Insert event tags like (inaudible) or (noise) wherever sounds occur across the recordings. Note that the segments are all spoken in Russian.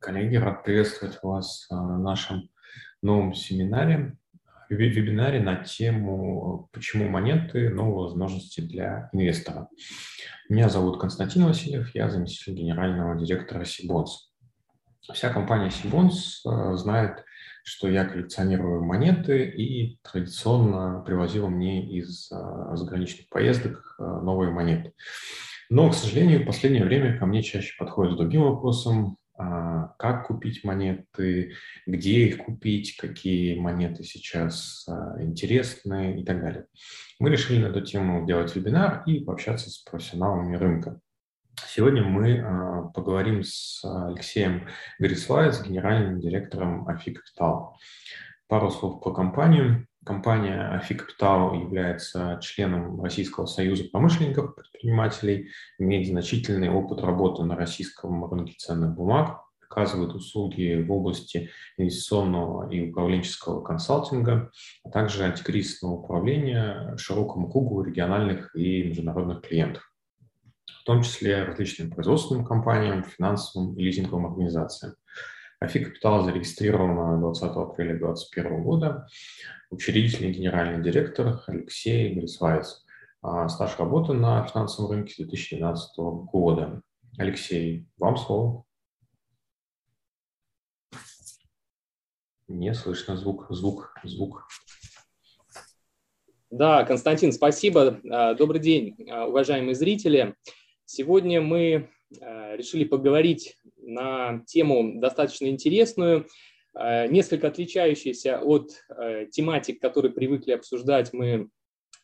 Коллеги, рад приветствовать вас а, на нашем новом семинаре, вебинаре на тему «Почему монеты? Новые возможности для инвестора». Меня зовут Константин Васильев, я заместитель генерального директора Сибонс. Вся компания Сибонс а, знает, что я коллекционирую монеты и традиционно привозила мне из заграничных поездок новые монеты. Но, к сожалению, в последнее время ко мне чаще подходят с другим вопросом, как купить монеты, где их купить, какие монеты сейчас а, интересны и так далее. Мы решили на эту тему сделать вебинар и пообщаться с профессионалами рынка. Сегодня мы а, поговорим с Алексеем Грисвайс, генеральным директором Афи Капитал. Пару слов про компанию. Компания Афи Капитал является членом Российского союза промышленников и предпринимателей, имеет значительный опыт работы на российском рынке ценных бумаг, оказывает услуги в области инвестиционного и управленческого консалтинга, а также антикризисного управления широкому кругу региональных и международных клиентов, в том числе различным производственным компаниям, финансовым и лизинговым организациям. Афи Капитал зарегистрирована 20 апреля 2021 года. Учредительный генеральный директор Алексей Грисвайц. А стаж работы на финансовом рынке с 2012 года. Алексей, вам слово. Не слышно звук, звук, звук. Да, Константин, спасибо. А, добрый день, а, уважаемые зрители. Сегодня мы решили поговорить на тему достаточно интересную, несколько отличающуюся от тематик, которые привыкли обсуждать мы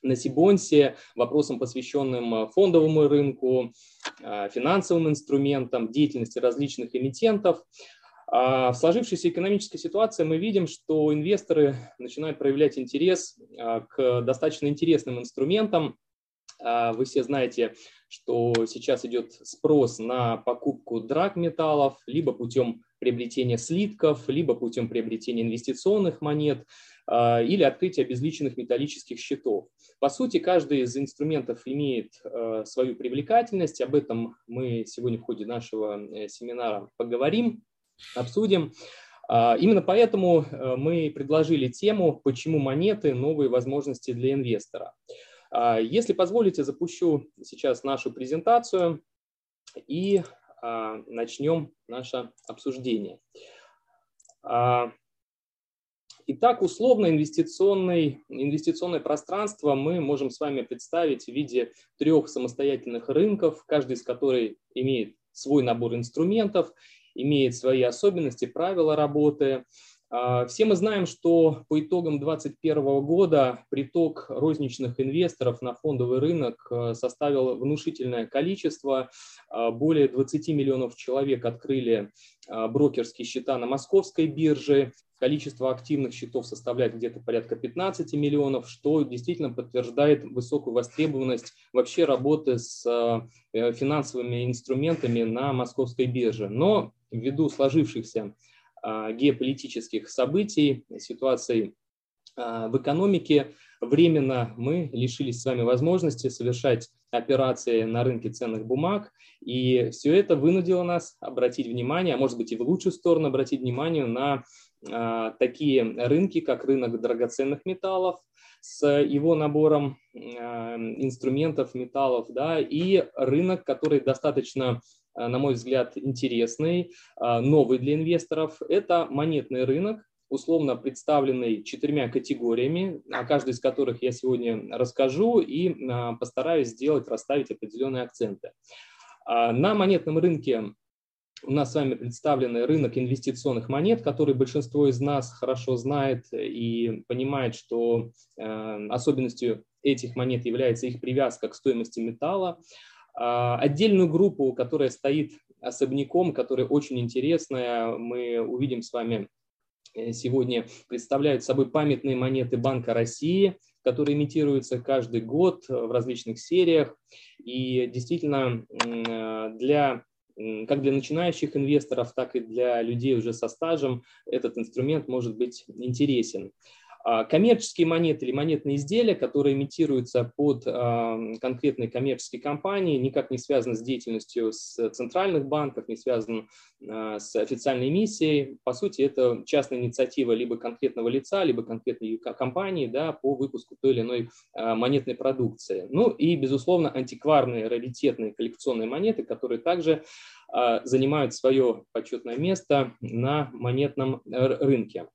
на Сибонсе, вопросам, посвященным фондовому рынку, финансовым инструментам, деятельности различных эмитентов. А в сложившейся экономической ситуации мы видим, что инвесторы начинают проявлять интерес к достаточно интересным инструментам. А, вы все знаете, что сейчас идет спрос на покупку драгметаллов либо путем приобретения слитков, либо путем приобретения инвестиционных монет или открытия обезличенных металлических счетов. По сути, каждый из инструментов имеет свою привлекательность. Об этом мы сегодня в ходе нашего э, семинара поговорим обсудим. А, именно поэтому э, мы предложили тему «Почему монеты – новые возможности для инвестора?». А, если позволите, запущу сейчас нашу презентацию и а, начнем наше обсуждение. Итак, условно инвестиционное пространство мы можем с вами представить в виде трех самостоятельных рынков, каждый из которых имеет свой набор инструментов имеет свои особенности, правила работы. А, все мы знаем, что по итогам 2021 года приток розничных инвесторов на фондовый рынок а, составил внушительное количество. А, более 20 миллионов человек открыли брокерские счета на московской бирже. Количество активных счетов составляет где-то порядка 15 миллионов, что действительно подтверждает высокую востребованность вообще работы с э, финансовыми инструментами на московской бирже. Но ввиду сложившихся а, геополитических событий, ситуации а, в экономике, временно мы лишились с вами возможности совершать операции на рынке ценных бумаг, и все это вынудило нас обратить внимание, а может быть и в лучшую сторону обратить внимание на а, такие рынки, как рынок драгоценных металлов, с его набором инструментов, металлов, да, и рынок, который достаточно на мой взгляд, интересный, э, новый для инвесторов. Это монетный рынок, условно представленный четырьмя категориями, о каждой из которых я сегодня расскажу и э, постараюсь сделать, расставить определенные акценты. На монетном рынке у нас с вами представленный рынок инвестиционных монет, который большинство из нас хорошо знает и понимает, что особенностью этих монет является их привязка к стоимости металла. А, отдельную группу, которая стоит особняком, которая очень интересная, мы увидим с вами э, сегодня, представляют собой памятные монеты Банка России, которые имитируются каждый год в различных сериях. И действительно, для как для начинающих инвесторов, так и для людей уже со стажем этот инструмент может быть интересен. А, коммерческие монеты или монетные изделия, которые имитируются под конкретные коммерческие компании, никак не связаны с деятельностью с центральных банков, не связаны с официальной миссией. По сути, это частная инициатива либо конкретного лица, либо конкретной компании да, по выпуску той или иной монетной продукции. Ну и, безусловно, антикварные, раритетные коллекционные монеты, которые также занимают свое почетное место на монетном рынке.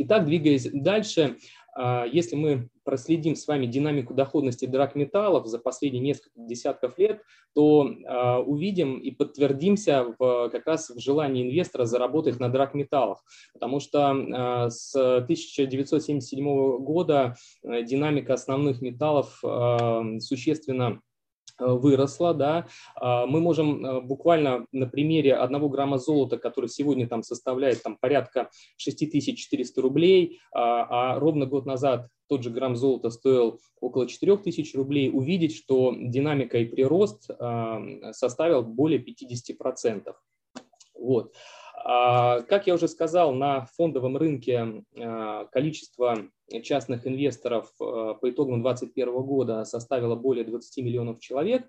Итак, двигаясь дальше, а, если мы проследим с вами динамику доходности драгметаллов за последние несколько десятков лет, то а, увидим и подтвердимся в, как раз в желании инвестора заработать на драгметаллах, потому что а, с 1977 года динамика основных металлов существенно Э, выросла, да, а, мы можем э, буквально на примере одного грамма золота, который сегодня там составляет там порядка 6400 рублей, а, а ровно год назад тот же грамм золота стоил около 4000 рублей, увидеть, что динамика и прирост а, составил более 50%. Вот. Как я уже сказал, на фондовом рынке количество частных инвесторов э, по итогам 2021 года составила более 20 миллионов человек.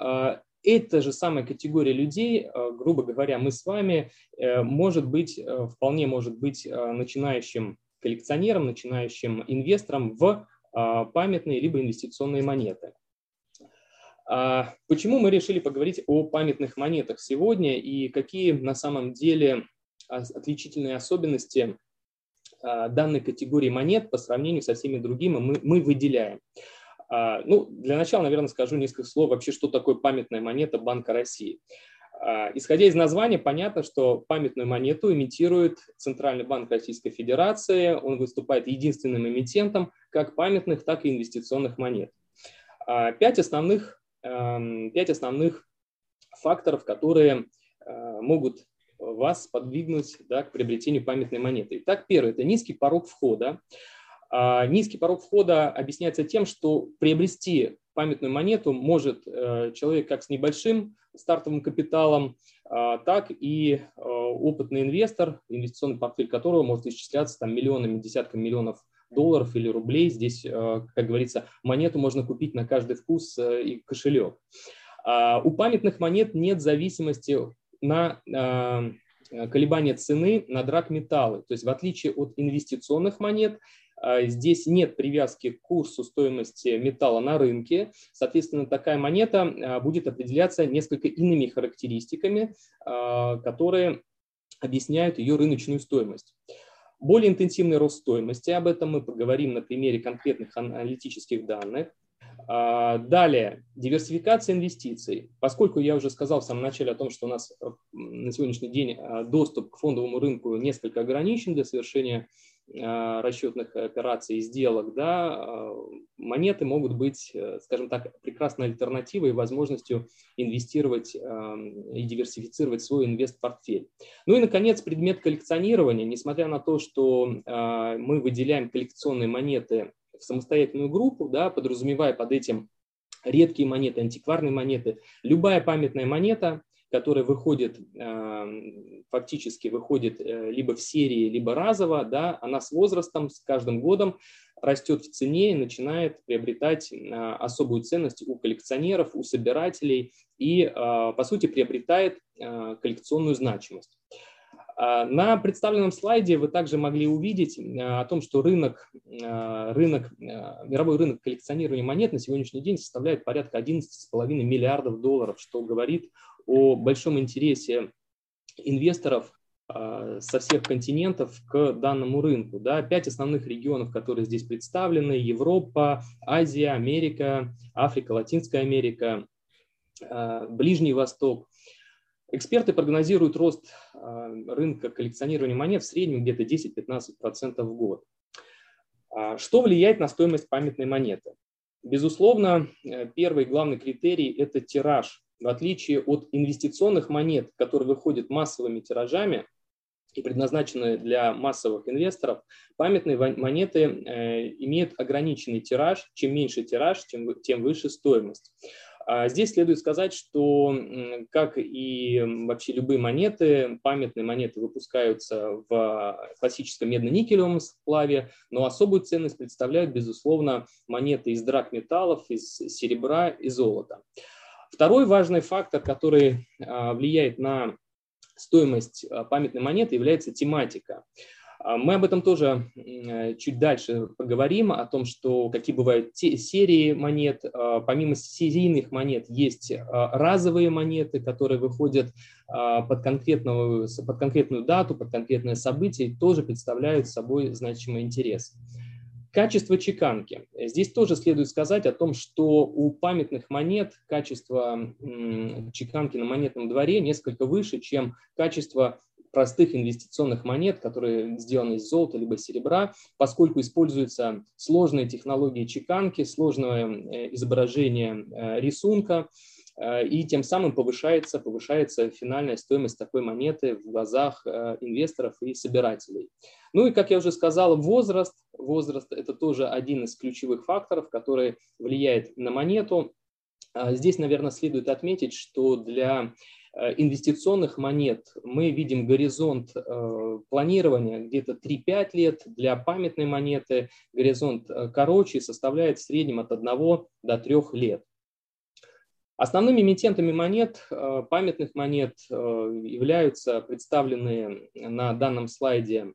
Э, эта же самая категория людей, э, грубо говоря, мы с вами, может быть, вполне может быть начинающим коллекционером, начинающим инвестором в памятные либо инвестиционные монеты. Почему мы решили поговорить о памятных монетах сегодня и какие на самом деле отличительные особенности а, данной категории монет по сравнению со всеми другими мы, мы выделяем. А, ну, для начала, наверное, скажу несколько слов вообще, что такое памятная монета Банка России. А, исходя из названия, понятно, что памятную монету имитирует Центральный банк Российской Федерации. Он выступает единственным эмитентом как памятных, так и инвестиционных монет. Пять основных, пять основных факторов, которые могут вас подвигнуть да, к приобретению памятной монеты. Итак, первое – это низкий порог входа. А, низкий порог входа объясняется тем, что приобрести памятную монету может э, человек как с небольшим стартовым капиталом, а, так и э, опытный инвестор, инвестиционный портфель которого может исчисляться там, миллионами, десятками миллионов долларов или рублей. Здесь, э, как говорится, монету можно купить на каждый вкус и кошелек. А, у памятных монет нет зависимости на а, колебания цены на драгметаллы. То есть в отличие от инвестиционных монет, а, здесь нет привязки к курсу стоимости металла на рынке. Соответственно, такая монета будет определяться несколько иными характеристиками, которые объясняют ее рыночную стоимость. Более интенсивный рост стоимости, об этом мы поговорим на примере конкретных аналитических данных. А, далее, диверсификация инвестиций. Поскольку я уже сказал в самом начале о том, что у нас э, на сегодняшний день а, доступ к фондовому рынку несколько ограничен для совершения расчетных операций и сделок, да, монеты могут быть, э, скажем так, прекрасной альтернативой и возможностью инвестировать и диверсифицировать свой инвест-портфель. Ну и, наконец, предмет коллекционирования. Несмотря на то, что мы выделяем коллекционные монеты в самостоятельную группу, да, подразумевая под этим редкие монеты, антикварные монеты, любая памятная монета, которая выходит, э, фактически выходит э, либо в серии, либо разово, да, она с возрастом, с каждым годом растет в цене и начинает приобретать э, особую ценность у коллекционеров, у собирателей и, по сути, приобретает коллекционную значимость. А, на представленном слайде вы также могли увидеть а, о том, что рынок, а, рынок, мировой рынок коллекционирования монет на сегодняшний день составляет порядка 11,5 миллиардов долларов, что говорит о большом интересе инвесторов со всех континентов к данному рынку. Да, пять основных регионов, которые здесь представлены, Европа, Азия, Америка, Африка, Латинская Америка, Ближний Восток. Эксперты прогнозируют рост а, рынка коллекционирования монет в среднем где-то 10-15% в год. А, что влияет на стоимость памятной монеты? Безусловно, э, первый главный критерий – это тираж. В отличие от инвестиционных монет, которые выходят массовыми тиражами и предназначены для массовых инвесторов, памятные монеты э, имеют ограниченный тираж. Чем меньше тираж, тем выше стоимость. А здесь следует сказать, что, как и вообще любые монеты, памятные монеты выпускаются в классическом медно-никелевом сплаве, но особую ценность представляют, безусловно, монеты из драгметаллов, из серебра и золота. Второй важный фактор, который а, влияет на стоимость а, памятной монеты, является тематика. А, мы об этом тоже э, чуть дальше поговорим, о том, что какие бывают те, серии монет. А, помимо серийных монет есть а, разовые монеты, которые выходят под, конкретную, под конкретную дату, под конкретное событие, и тоже представляют собой значимый интерес. Качество чеканки. Здесь тоже следует сказать о том, что у памятных монет качество чеканки на монетном дворе несколько выше, чем качество простых инвестиционных монет, которые сделаны из золота либо серебра, поскольку используются сложные технологии чеканки, сложное э, изображение э, рисунка, э, и тем самым повышается, повышается финальная стоимость такой монеты в глазах инвесторов и собирателей. Ну и, как я уже сказал, возраст. Возраст – это тоже один из ключевых факторов, который влияет на монету. А здесь, наверное, следует отметить, что для инвестиционных монет мы видим горизонт э, планирования где-то 3-5 лет, для памятной монеты горизонт э, короче составляет в среднем от 1 до 3 лет. Основными эмитентами монет, памятных монет, являются представленные на данном слайде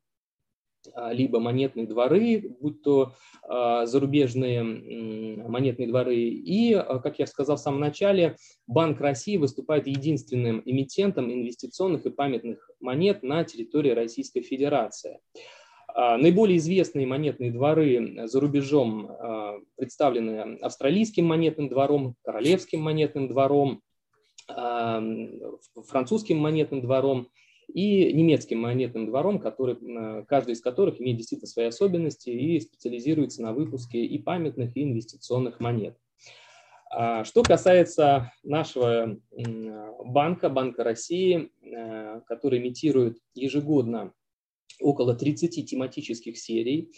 либо монетные дворы, будь то а, зарубежные монетные дворы. И, а, как я сказал в самом начале, Банк России выступает единственным эмитентом инвестиционных и памятных монет на территории Российской Федерации. Наиболее известные монетные дворы за рубежом представлены австралийским монетным двором, королевским монетным двором, французским монетным двором и немецким монетным двором, который, э, каждый из которых имеет действительно свои особенности и специализируется на выпуске и памятных, и инвестиционных монет. А что касается нашего банка, Банка России, э, который имитирует ежегодно около 30 тематических серий,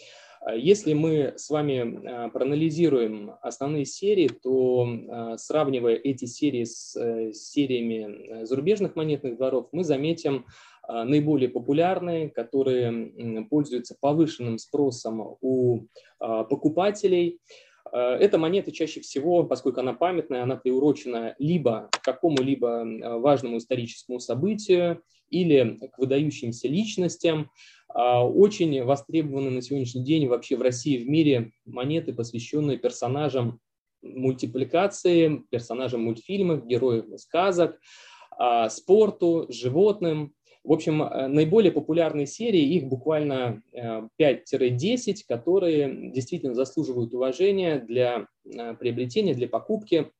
если мы с вами а, проанализируем основные серии, то а, сравнивая эти серии с э, сериями э, зарубежных монетных дворов, мы заметим наиболее популярные, которые пользуются повышенным спросом у покупателей. Эта монета чаще всего, поскольку она памятная, она приурочена либо к какому-либо важному историческому событию или к выдающимся личностям, а, очень востребованы на сегодняшний день вообще в России и в мире монеты, посвященные персонажам мультипликации, персонажам мультфильмов, героев сказок, а, спорту, животным. В общем, э, наиболее популярные серии, их буквально 5-10, э, которые действительно заслуживают уважения для э, приобретения, для покупки.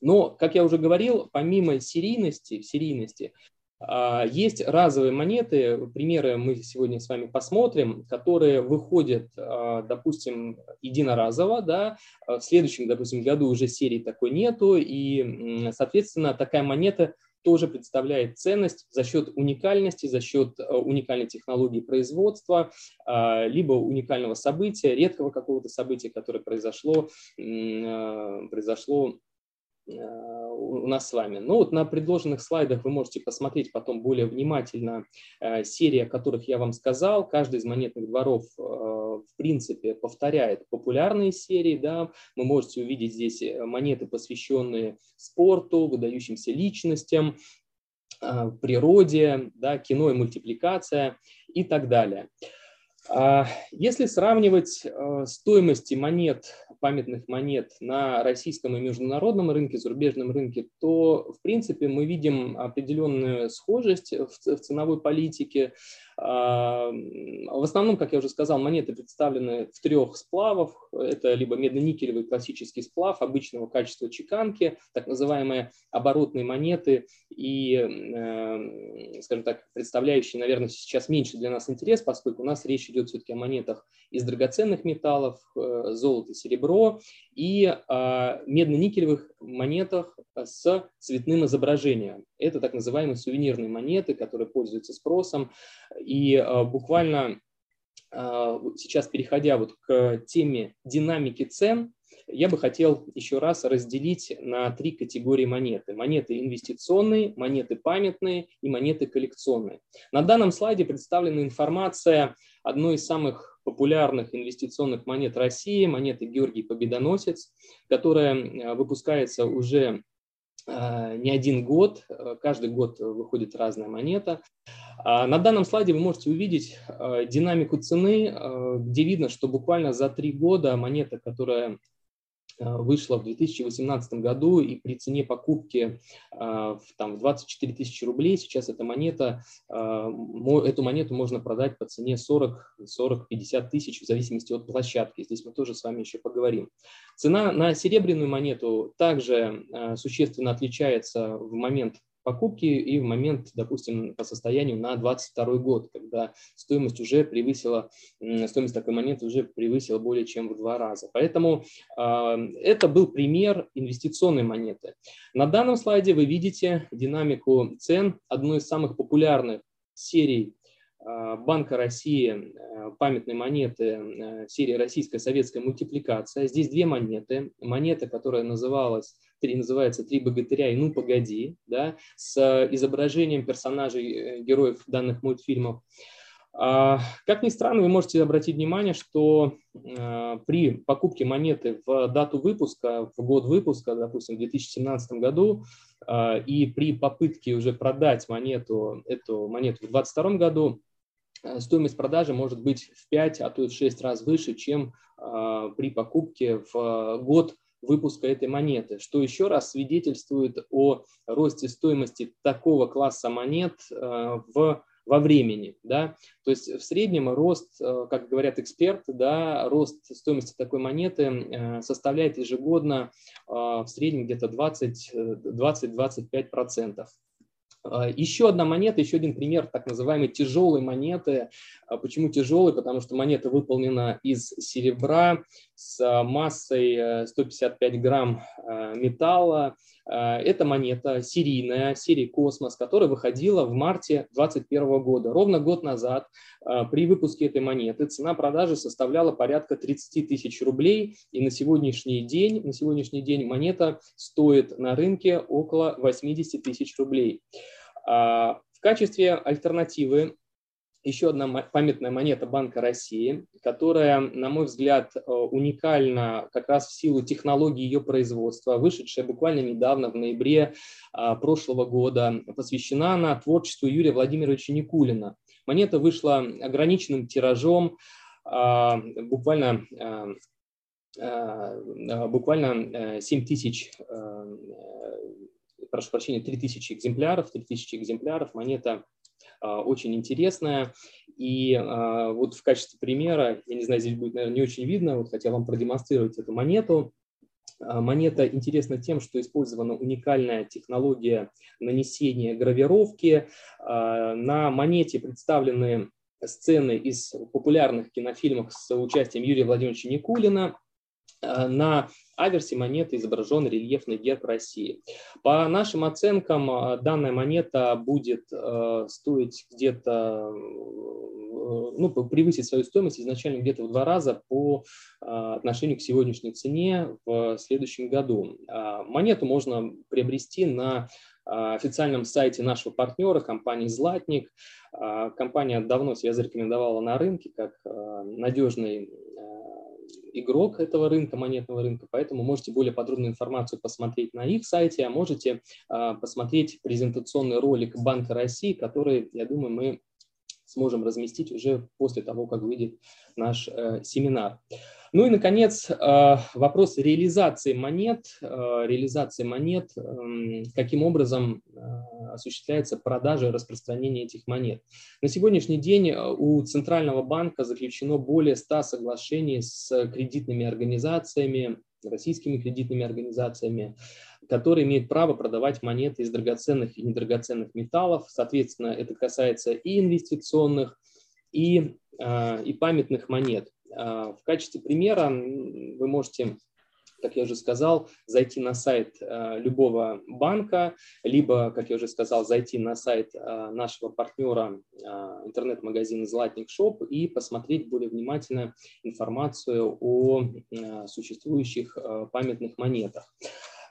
Но, как я уже говорил, помимо серийности, серийности а, есть разовые монеты, примеры мы сегодня с вами посмотрим, которые выходят, допустим, единоразово, да, а в следующем, допустим, году уже серии такой нету, и, соответственно, такая монета тоже представляет ценность за счет уникальности, за счет уникальной технологии производства, либо уникального события, редкого какого-то события, которое произошло, произошло Э, у нас с вами. Ну вот на предложенных слайдах вы можете посмотреть потом более внимательно э, серии, о которых я вам сказал. Каждый из монетных дворов э, в принципе повторяет популярные серии. Да. Вы можете увидеть здесь монеты, посвященные спорту, выдающимся личностям, природе, да, кино и мультипликация и так далее. А если сравнивать стоимости монет памятных монет на российском и международном рынке, зарубежном рынке, то, в принципе, мы видим определенную схожесть в ценовой политике. В основном, как я уже сказал, монеты представлены в трех сплавах. Это либо медно-никелевый классический сплав обычного качества чеканки, так называемые оборотные монеты и, э, скажем так, представляющие, наверное, сейчас меньше для нас интерес, поскольку у нас речь идет все-таки о монетах из драгоценных металлов, э, золото, серебро и а, медно-никелевых монетах с цветным изображением. Это так называемые сувенирные монеты, которые пользуются спросом. И а, буквально а, сейчас переходя вот к теме динамики цен, я бы хотел еще раз разделить на три категории монеты. Монеты инвестиционные, монеты памятные и монеты коллекционные. На данном слайде представлена информация одной из самых популярных инвестиционных монет России, монеты Георгий Победоносец, которая э, выпускается уже э, не один год, каждый год выходит разная монета. А на данном слайде вы можете увидеть э, динамику цены, где видно, что буквально за три года монета, которая Э, вышла в 2018 году, и при цене покупки э, там, в 24 тысячи рублей сейчас эта монета, э, эту монету можно продать по цене 40-50 тысяч в зависимости от площадки. Здесь мы тоже с вами еще поговорим. Цена на серебряную монету также существенно отличается в момент покупки и в момент, допустим, по состоянию на 22 год, когда стоимость уже превысила, стоимость такой монеты уже превысила более чем в два раза. Поэтому э, это был пример инвестиционной монеты. На данном слайде вы видите динамику цен одной из самых популярных серий а, Банка России э, памятной монеты э, серии «Российская советская мультипликация». Здесь две монеты. Монета, которая называлась три, называется «Три богатыря» и «Ну, погоди», да, с изображением персонажей, э, героев данных мультфильмов. А, как ни странно, вы можете обратить внимание, что э, при покупке монеты в дату выпуска, в год выпуска, допустим, в 2017 году, э, и при попытке уже продать монету, эту монету в 2022 году, стоимость продажи может быть в 5, а то и в 6 раз выше, чем при покупке в год выпуска этой монеты, что еще раз свидетельствует о росте стоимости такого класса монет э, в во времени, да, то есть в среднем рост, э, как говорят эксперты, да, рост стоимости такой монеты э, составляет ежегодно в среднем где-то 20-25 процентов. Еще одна монета, еще один пример так называемой тяжелой монеты. А, почему тяжелой? Потому что монета выполнена из серебра с массой 155 э, грамм э, металла. А, это монета серийная, серии «Космос», которая выходила в марте 2021 года. Ровно год назад при выпуске этой монеты цена продажи составляла порядка 30 тысяч рублей. И на сегодняшний день, на сегодняшний день монета стоит на рынке около 80 тысяч рублей. А, в качестве альтернативы еще одна памятная монета Банка России, которая, на мой взгляд, э, уникальна как раз в силу технологии ее производства, вышедшая буквально недавно, в ноябре а, прошлого года, посвящена она творчеству Юрия Владимировича Никулина. Монета вышла ограниченным тиражом, а, буквально буквально 7 тысяч э, прошу прощения, 3000 экземпляров, 3000 экземпляров, монета а, очень интересная. И а, вот в качестве примера, я не знаю, здесь будет, наверное, не очень видно, вот хотел вам продемонстрировать эту монету. А, монета интересна тем, что использована уникальная технология нанесения гравировки. На монете представлены сцены из популярных кинофильмов с участием Юрия Владимировича Никулина. На аверсе монеты изображен рельефный герб России. По нашим оценкам, а, данная монета будет э, стоить где-то, э, ну, превысить свою стоимость изначально где-то в два раза по отношению к сегодняшней цене в следующем году. Монету можно приобрести на официальном сайте нашего партнера, компании «Златник». Компания давно себя зарекомендовала на рынке как надежный игрок этого рынка, монетного рынка, поэтому можете более подробную информацию посмотреть на их сайте, а можете а, посмотреть презентационный ролик Банка России, который, я думаю, мы сможем разместить уже после того, как выйдет наш э, семинар. Ну и, наконец, э, вопрос реализации монет. Э, реализации монет, эм, каким образом осуществляется продажа и распространение этих монет. На сегодняшний день у Центрального банка заключено более 100 соглашений с кредитными организациями, российскими кредитными организациями, которые имеют право продавать монеты из драгоценных и недрагоценных металлов. Соответственно, это касается и инвестиционных, и, и памятных монет. А, в качестве примера вы можете как я уже сказал, зайти на сайт э, любого банка, либо, как я уже сказал, зайти на сайт нашего партнера интернет-магазина «Златник Шоп» и посмотреть более внимательно информацию о существующих памятных монетах.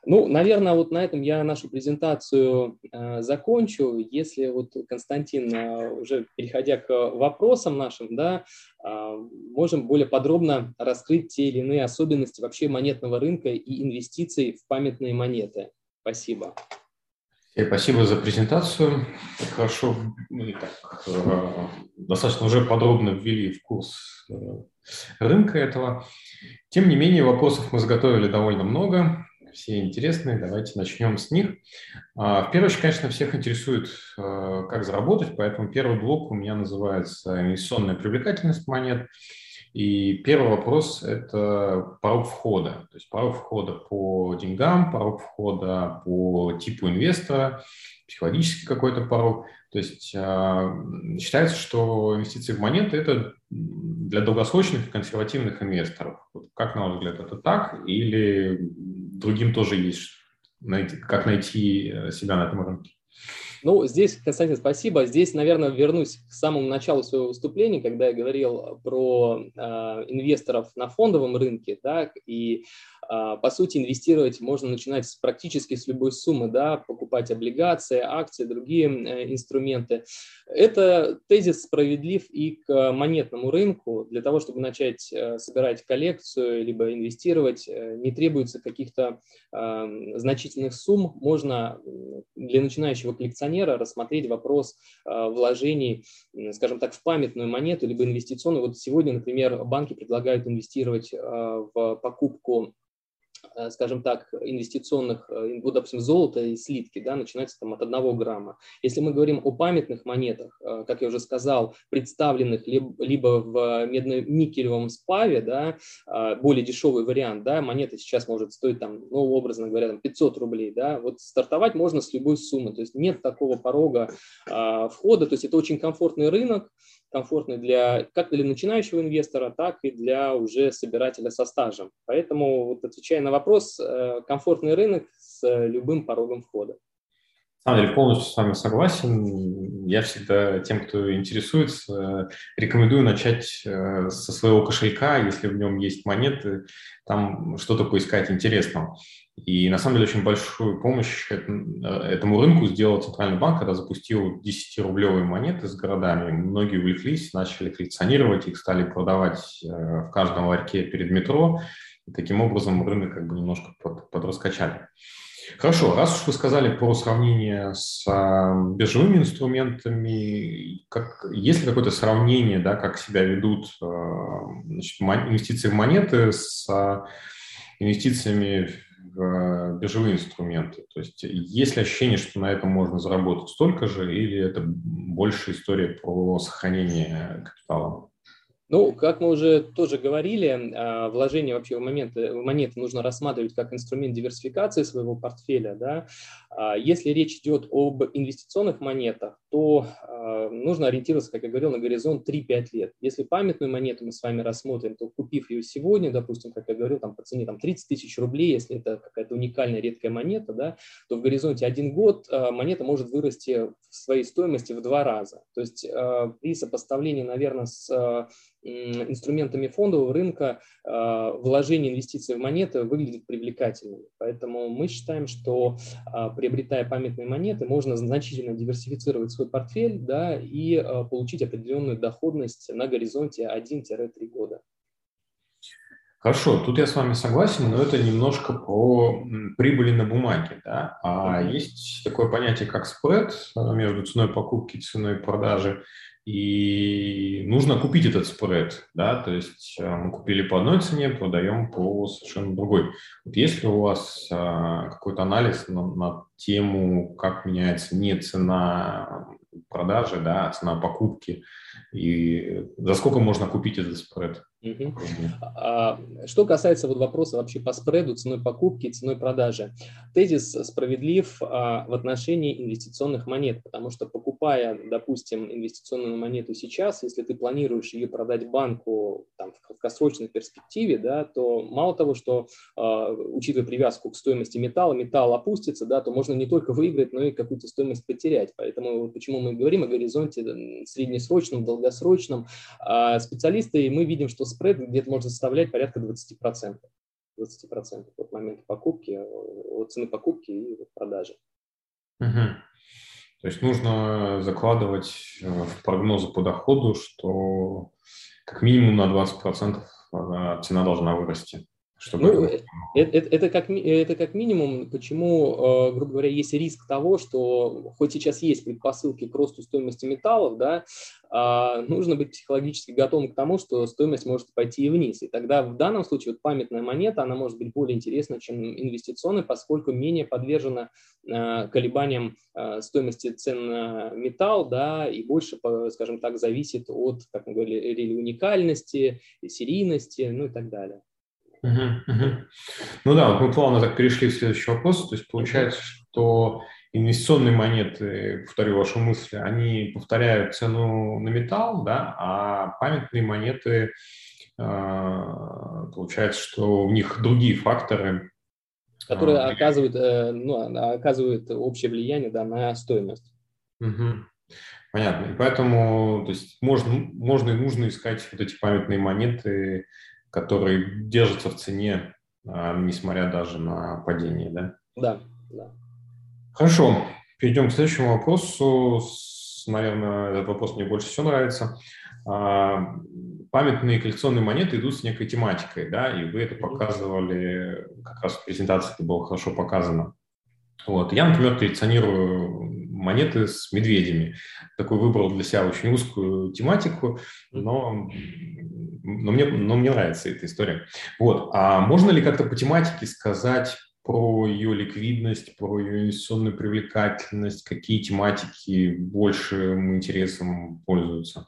Ну, наверное, вот на этом я нашу презентацию э, закончу. Если вот Константин, э, уже переходя к вопросам нашим, да, э, можем более подробно раскрыть те или иные особенности вообще монетного рынка и инвестиций в памятные монеты. Спасибо. Спасибо за презентацию. Хорошо, ну, так, э, достаточно уже подробно ввели в курс э, рынка этого. Тем не менее, вопросов мы заготовили довольно много все интересные, давайте начнем с них. А, в первую очередь, конечно, всех интересует, э, как заработать, поэтому первый блок у меня называется «Инвестиционная привлекательность монет». И первый вопрос – это порог входа. То есть порог входа по деньгам, порог входа по типу инвестора, психологический какой-то порог. То есть а, считается, что инвестиции в монеты – это для долгосрочных и консервативных инвесторов. Как, на ваш взгляд, это так? Или другим тоже есть, как найти э, себя на этом рынке? Ну, здесь, Константин, спасибо. Здесь, наверное, вернусь к самому началу своего выступления, когда я говорил про э, инвесторов на фондовом рынке, да, и по сути, инвестировать можно начинать с, практически с любой суммы, да, покупать облигации, акции, другие э, инструменты. Это тезис справедлив и к монетному рынку. Для того, чтобы начать э, собирать коллекцию, либо инвестировать, э, не требуется каких-то значительных сумм. Можно для начинающего коллекционера рассмотреть вопрос вложений, скажем так, в памятную монету, либо инвестиционную. Вот сегодня, например, банки предлагают инвестировать в покупку скажем так, инвестиционных, э, вот, допустим, золота и слитки, да, начинается там от одного грамма. Если мы говорим о памятных монетах, э, как я уже сказал, представленных либо в медно-никелевом сплаве, да, более дешевый вариант, да, монета сейчас может стоить там, ну, образно говоря, там 500 рублей, да, вот стартовать можно с любой суммы, то есть нет такого порога входа, то есть это очень комфортный рынок, комфортный для, как для начинающего инвестора, так и для уже собирателя со стажем. Поэтому, вот отвечая на вопрос, э, комфортный рынок с любым порогом входа. Самом деле полностью с вами согласен. Я всегда тем, кто интересуется, рекомендую начать э, со своего кошелька, если в нем есть монеты, там что-то поискать интересного. И на самом деле очень большую помощь этому рынку сделал Центральный банк, когда запустил 10-рублевые монеты с городами. Многие увлеклись, начали коллекционировать, их стали продавать э, в каждом ларьке перед метро. И таким образом рынок как бы немножко под, подраскачали. Хорошо, раз уж вы сказали про сравнение с а, биржевыми инструментами, как, есть ли какое-то сравнение, да, как себя ведут а, значит, инвестиции в монеты с а, инвестициями в биржевые инструменты? То есть есть ли ощущение, что на этом можно заработать столько же, или это больше история про сохранение капитала? Ну, как мы уже тоже говорили, а, вложение вообще в, моменты, в монеты нужно рассматривать как инструмент диверсификации своего портфеля. Да? А, если речь идет об инвестиционных монетах, то а, нужно ориентироваться, как я говорил, на горизонт 3-5 лет. Если памятную монету мы с вами рассмотрим, то купив ее сегодня, допустим, как я говорил, там, по цене там, 30 тысяч рублей, если это какая-то уникальная редкая монета, да, то в горизонте один год монета может вырасти в своей стоимости в два раза. То есть при сопоставлении, наверное, с инструментами фондового рынка а, вложение инвестиций в монеты выглядит привлекательным. Поэтому мы считаем, что а, приобретая памятные монеты, можно значительно диверсифицировать свой портфель да, и а, получить определенную доходность на горизонте 1-3 года. Хорошо, тут я с вами согласен, но это немножко про прибыли на бумаге. Да? А есть такое понятие, как спред между ценой покупки и ценой продажи. И нужно купить этот спред, да, то есть э, мы купили по одной цене, продаем по совершенно другой. Вот есть ли у вас а, какой-то анализ на, на тему, как меняется не цена продажи, да, а цена покупки, и за сколько можно купить этот спред? А, что касается вот вопроса вообще по спреду, ценой покупки, ценой продажи, тезис справедлив в отношении инвестиционных монет, потому что покупая допустим, инвестиционную монету сейчас, если ты планируешь ее продать банку там, в краткосрочной перспективе, да, то мало того, что, э, учитывая привязку к стоимости металла, металл опустится, да, то можно не только выиграть, но и какую-то стоимость потерять. Поэтому почему мы говорим о горизонте среднесрочном, долгосрочном. А специалисты, мы видим, что спред где-то может составлять порядка 20%. 20% от момента покупки, от цены покупки и продажи. Угу. То есть нужно закладывать э, в прогнозы по доходу, что как минимум на 20% э, цена должна вырасти. Чтобы ну, это, это, это, как, это как минимум, почему, грубо говоря, есть риск того, что хоть сейчас есть предпосылки к росту стоимости металлов, да, а, нужно быть психологически готовым к тому, что стоимость может пойти и вниз. И тогда в данном случае вот памятная монета, она может быть более интересна, чем инвестиционная, поскольку менее подвержена колебаниям стоимости цен на металл, да, и больше, скажем так, зависит от, как мы говорили, уникальности, серийности, ну и так далее. Угу, угу. Ну да, вот мы плавно так перешли в следующий вопрос. То есть получается, что инвестиционные монеты, повторю вашу мысль, они повторяют цену на металл, да, а памятные монеты, а, получается, что у них другие факторы. Которые а, оказывают, э, ну, оказывают общее влияние да, на стоимость. Угу. Понятно. И поэтому то есть можно, можно и нужно искать вот эти памятные монеты, которые держатся в цене, а, несмотря даже на падение, да? Да, да. Хорошо, перейдем к следующему вопросу. Наверное, этот вопрос мне больше всего нравится. А, памятные коллекционные монеты идут с некой тематикой, да, и вы это показывали, как раз в презентации это было хорошо показано. Вот. Я, например, коллекционирую монеты с медведями. Такой выбрал для себя очень узкую тематику, но, но, мне, но мне нравится эта история. Вот. А можно ли как-то по тематике сказать про ее ликвидность, про ее инвестиционную привлекательность, какие тематики большим интересом пользуются?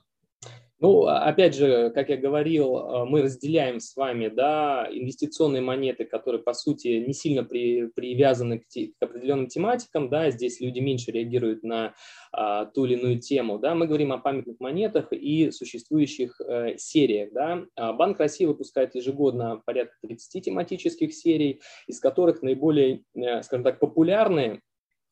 Ну, а, опять же, как я говорил, а, мы разделяем с вами да, инвестиционные монеты, которые, по сути, не сильно при, привязаны к, те, к определенным тематикам. Да, здесь люди меньше реагируют на а, ту или иную тему. Да. Мы говорим о памятных монетах и существующих э, сериях. Да. А, Банк России выпускает ежегодно порядка 30 тематических серий, из которых наиболее, э, скажем так, популярные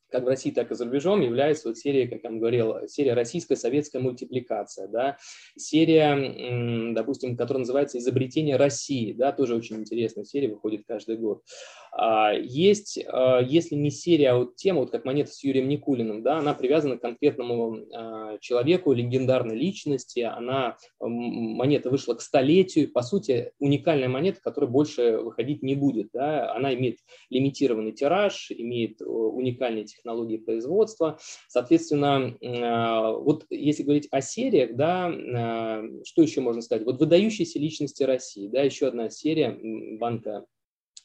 как в России, так и за рубежом, является вот серия, как я вам говорил, серия российская советская мультипликация, да, серия, допустим, которая называется «Изобретение России», да, тоже очень интересная серия, выходит каждый год. А, есть, а, если не серия, а вот тема, вот как монета с Юрием Никулиным, да, она привязана к конкретному а, человеку, легендарной личности, она, монета вышла к столетию, по сути, уникальная монета, которая больше выходить не будет, да, она имеет лимитированный тираж, имеет уникальные технологии производства. Соответственно, а, вот если говорить о сериях, да, а, что еще можно сказать? Вот выдающиеся личности России, да, еще одна серия банка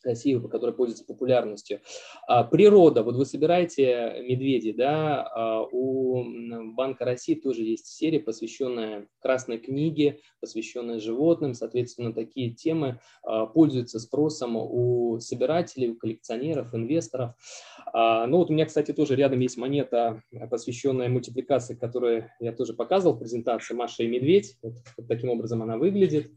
красивый, который пользуется популярностью. А, природа, вот вы собираете медведей, да, а, у Банка России тоже есть серия, посвященная Красной книге, посвященная животным, соответственно, такие темы а, пользуются спросом у собирателей, у коллекционеров, инвесторов. Ну вот у меня, кстати, тоже рядом есть монета, посвященная мультипликации, которую я тоже показывал в презентации «Маша и медведь». Вот таким образом она выглядит.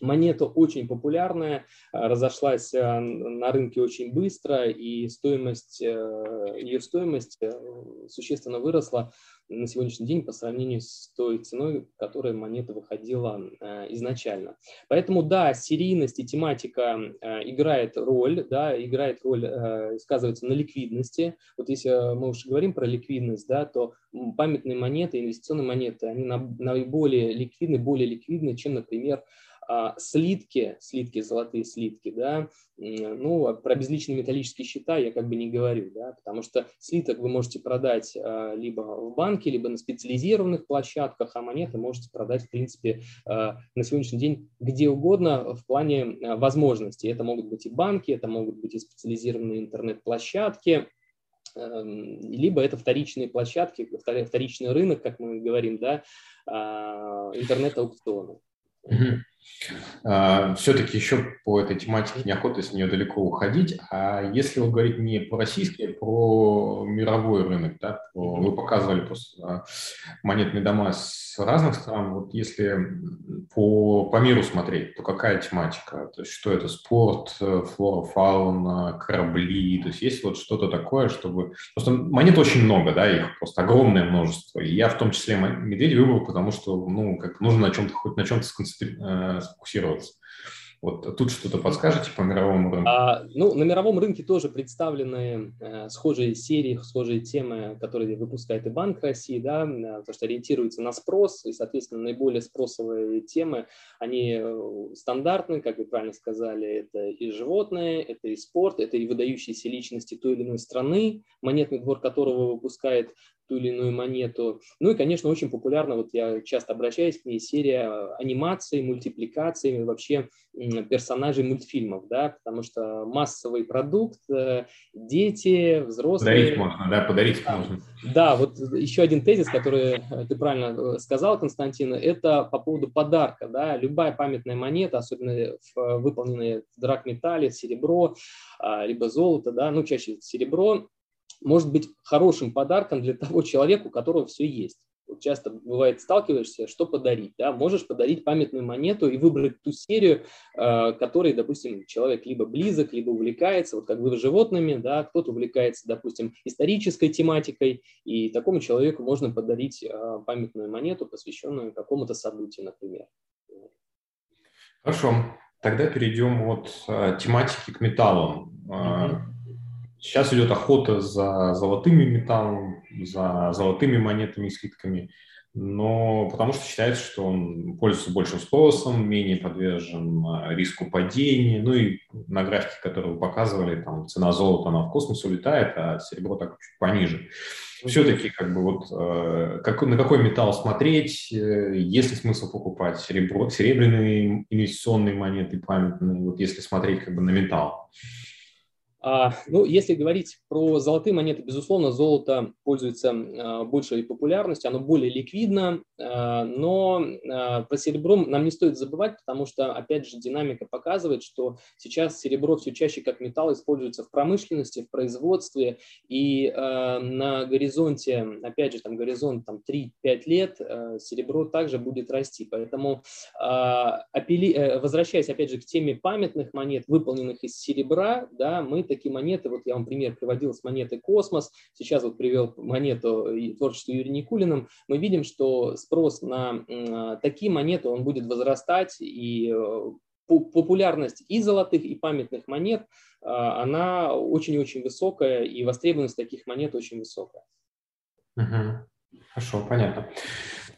Монета очень популярная, э, разошлась э, на рынке очень быстро, и стоимость, э, ее стоимость существенно выросла на сегодняшний день по сравнению с той ценой, которой монета выходила изначально. Поэтому да, серийность и тематика играет роль, да, играет роль, сказывается на ликвидности. Вот если мы уже говорим про ликвидность, да, то памятные монеты, инвестиционные монеты, они наиболее ликвидны, более ликвидны, чем, например, слитки, слитки, золотые слитки, да, ну, про безличные металлические счета я как бы не говорю, да, потому что слиток вы можете продать а, либо в банке, либо на специализированных площадках, а монеты можете продать, в принципе, а, на сегодняшний день где угодно в плане возможностей. Это могут быть и банки, это могут быть и специализированные интернет-площадки, эм, либо это вторичные площадки, вторичный рынок, как мы говорим, да, интернет-аукционы. А, Все-таки еще по этой тематике неохота с нее далеко уходить. А если вот говорить не про российский, а про мировой рынок, да, про, вы показывали просто монетные дома с разных стран. Вот если по, по миру смотреть, то какая тематика? То есть что это? Спорт, флора, фауна, корабли? То есть есть вот что-то такое, чтобы... Просто монет очень много, да, их просто огромное множество. И я в том числе медведь выбрал, потому что, ну, как нужно на чем-то, хоть на чем-то сконцентрироваться сфокусироваться. Вот тут что-то подскажете по мировому рынку? А, ну, на мировом рынке тоже представлены э, схожие серии, схожие темы, которые выпускает и Банк России, да, потому что ориентируется на спрос, и, соответственно, наиболее спросовые темы, они э, стандартны, как вы правильно сказали, это и животные, это и спорт, это и выдающиеся личности той или иной страны, монетный двор которого выпускает ту или иную монету. Ну и, конечно, очень популярна, вот я часто обращаюсь к ней, серия анимаций, мультипликаций, вообще персонажей мультфильмов, да, потому что массовый продукт, э, дети, взрослые. Подарить можно, да, подарить да. можно. Да, вот еще один тезис, который ты правильно э, сказал, Константин, это по поводу подарка, да, любая памятная монета, особенно выполненная в драгметалле, серебро, а, либо золото, да, ну, чаще серебро, может быть хорошим подарком для того человека, у которого все есть. Вот часто бывает сталкиваешься, что подарить. Да? Можешь подарить памятную монету и выбрать ту серию, э, которой, допустим, человек либо близок, либо увлекается, вот как вы животными, да? кто-то увлекается, допустим, исторической тематикой, и такому человеку можно подарить э, памятную монету, посвященную какому-то событию, например. Хорошо, тогда перейдем от э, тематики к металлам. Mm-hmm Сейчас идет охота за золотыми металлом, за золотыми монетами и слитками, но потому что считается, что он пользуется большим спросом, менее подвержен а, риску падения. Ну и на графике, которую вы показывали, там цена золота, она в космос улетает, а серебро так чуть пониже. Все-таки как бы вот э, как, на какой металл смотреть, э, есть ли смысл покупать серебро, серебряные инвестиционные монеты памятные, вот если смотреть как бы на металл. А, ну, если говорить про золотые монеты, безусловно, золото пользуется а, большей популярностью, оно более ликвидно, а, но про серебро нам не стоит забывать, потому что, опять же, динамика показывает, что сейчас серебро все чаще как металл используется в промышленности, в производстве, и на горизонте, опять же, там горизонт там, 3-5 лет, серебро также будет расти. Поэтому, э, возвращаясь, опять же, к теме памятных монет, выполненных из серебра, да, мы такие монеты, вот я вам пример приводил с монеты «Космос», сейчас вот привел монету и творчество Юрия Никулиным, мы видим, что спрос на такие монеты, он будет возрастать, и э, популярность и золотых, и памятных монет, а, она очень-очень высокая, и востребованность таких монет очень высокая. Угу. Хорошо, понятно.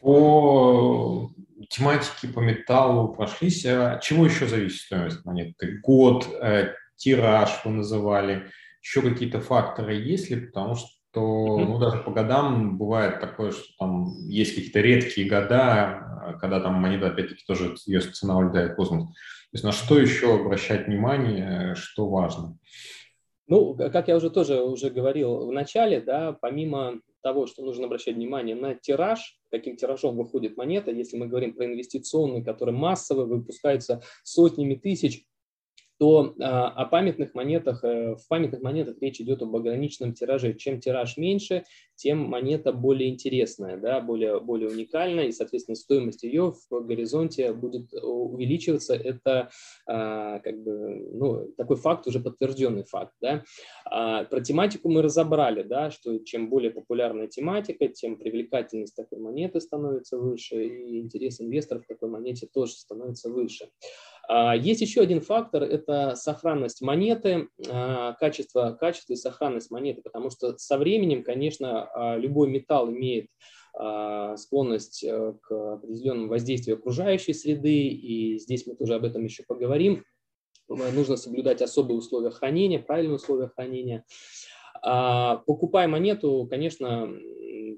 По тематике, по металлу прошлись. А чего еще зависит стоимость монеты? Год, э, тираж вы называли, еще какие-то факторы есть ли, потому что ну, даже по годам бывает такое, что там есть какие-то редкие года, когда там монета, опять-таки, тоже ее цена улетает в космос. То есть на что еще обращать внимание, что важно? Ну, как я уже тоже уже говорил в начале, да, помимо того, что нужно обращать внимание на тираж, каким тиражом выходит монета, если мы говорим про инвестиционный, который массово выпускается сотнями тысяч, то а, о памятных монетах, э, в памятных монетах речь идет об ограниченном тираже. Чем тираж меньше, тем монета более интересная, да, более, более уникальная, и, соответственно, стоимость ее в горизонте будет увеличиваться. Это а, как бы, ну, такой факт, уже подтвержденный факт. Да. А, про тематику мы разобрали, да, что чем более популярная тематика, тем привлекательность такой монеты становится выше, и интерес инвесторов к такой монете тоже становится выше. А, есть еще один фактор – это сохранность монеты, а, качество, качество и сохранность монеты, потому что со временем, конечно, а, любой металл имеет склонность э, к определенному воздействию окружающей среды, и здесь мы тоже об этом еще поговорим. Нужно соблюдать особые условия хранения, правильные условия хранения. Покупая монету, конечно,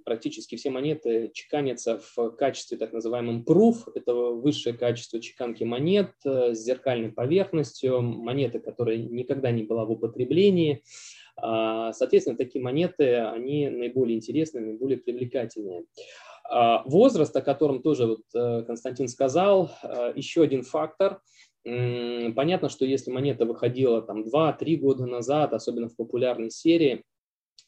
практически все монеты чеканятся в качестве так называемым proof, это высшее качество чеканки монет э, с зеркальной поверхностью, монеты, которая никогда не была в употреблении. А, соответственно, такие монеты, они наиболее интересные, наиболее привлекательные. Возраст, о котором тоже вот э, Константин сказал, еще один фактор – Понятно, что если монета выходила там 2-3 года назад, особенно в популярной серии,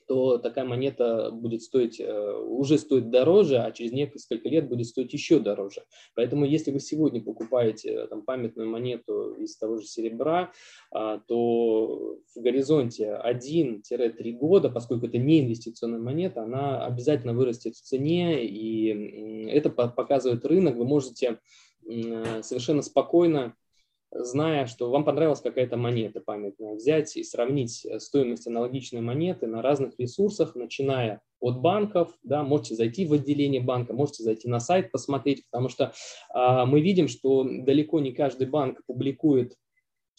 то такая монета будет стоить, э, уже стоит дороже, а через несколько лет будет стоить еще дороже. Поэтому если вы сегодня покупаете э, там, памятную монету из того же серебра, а, то в горизонте 1-3 года, поскольку это не инвестиционная монета, она обязательно вырастет в цене, и это показывает рынок. Вы можете э, совершенно спокойно зная, что вам понравилась какая-то монета памятная, взять и сравнить э, стоимость аналогичной монеты на разных ресурсах, начиная от банков, да, можете зайти в отделение банка, можете зайти на сайт посмотреть, потому что а, мы видим, что далеко не каждый банк публикует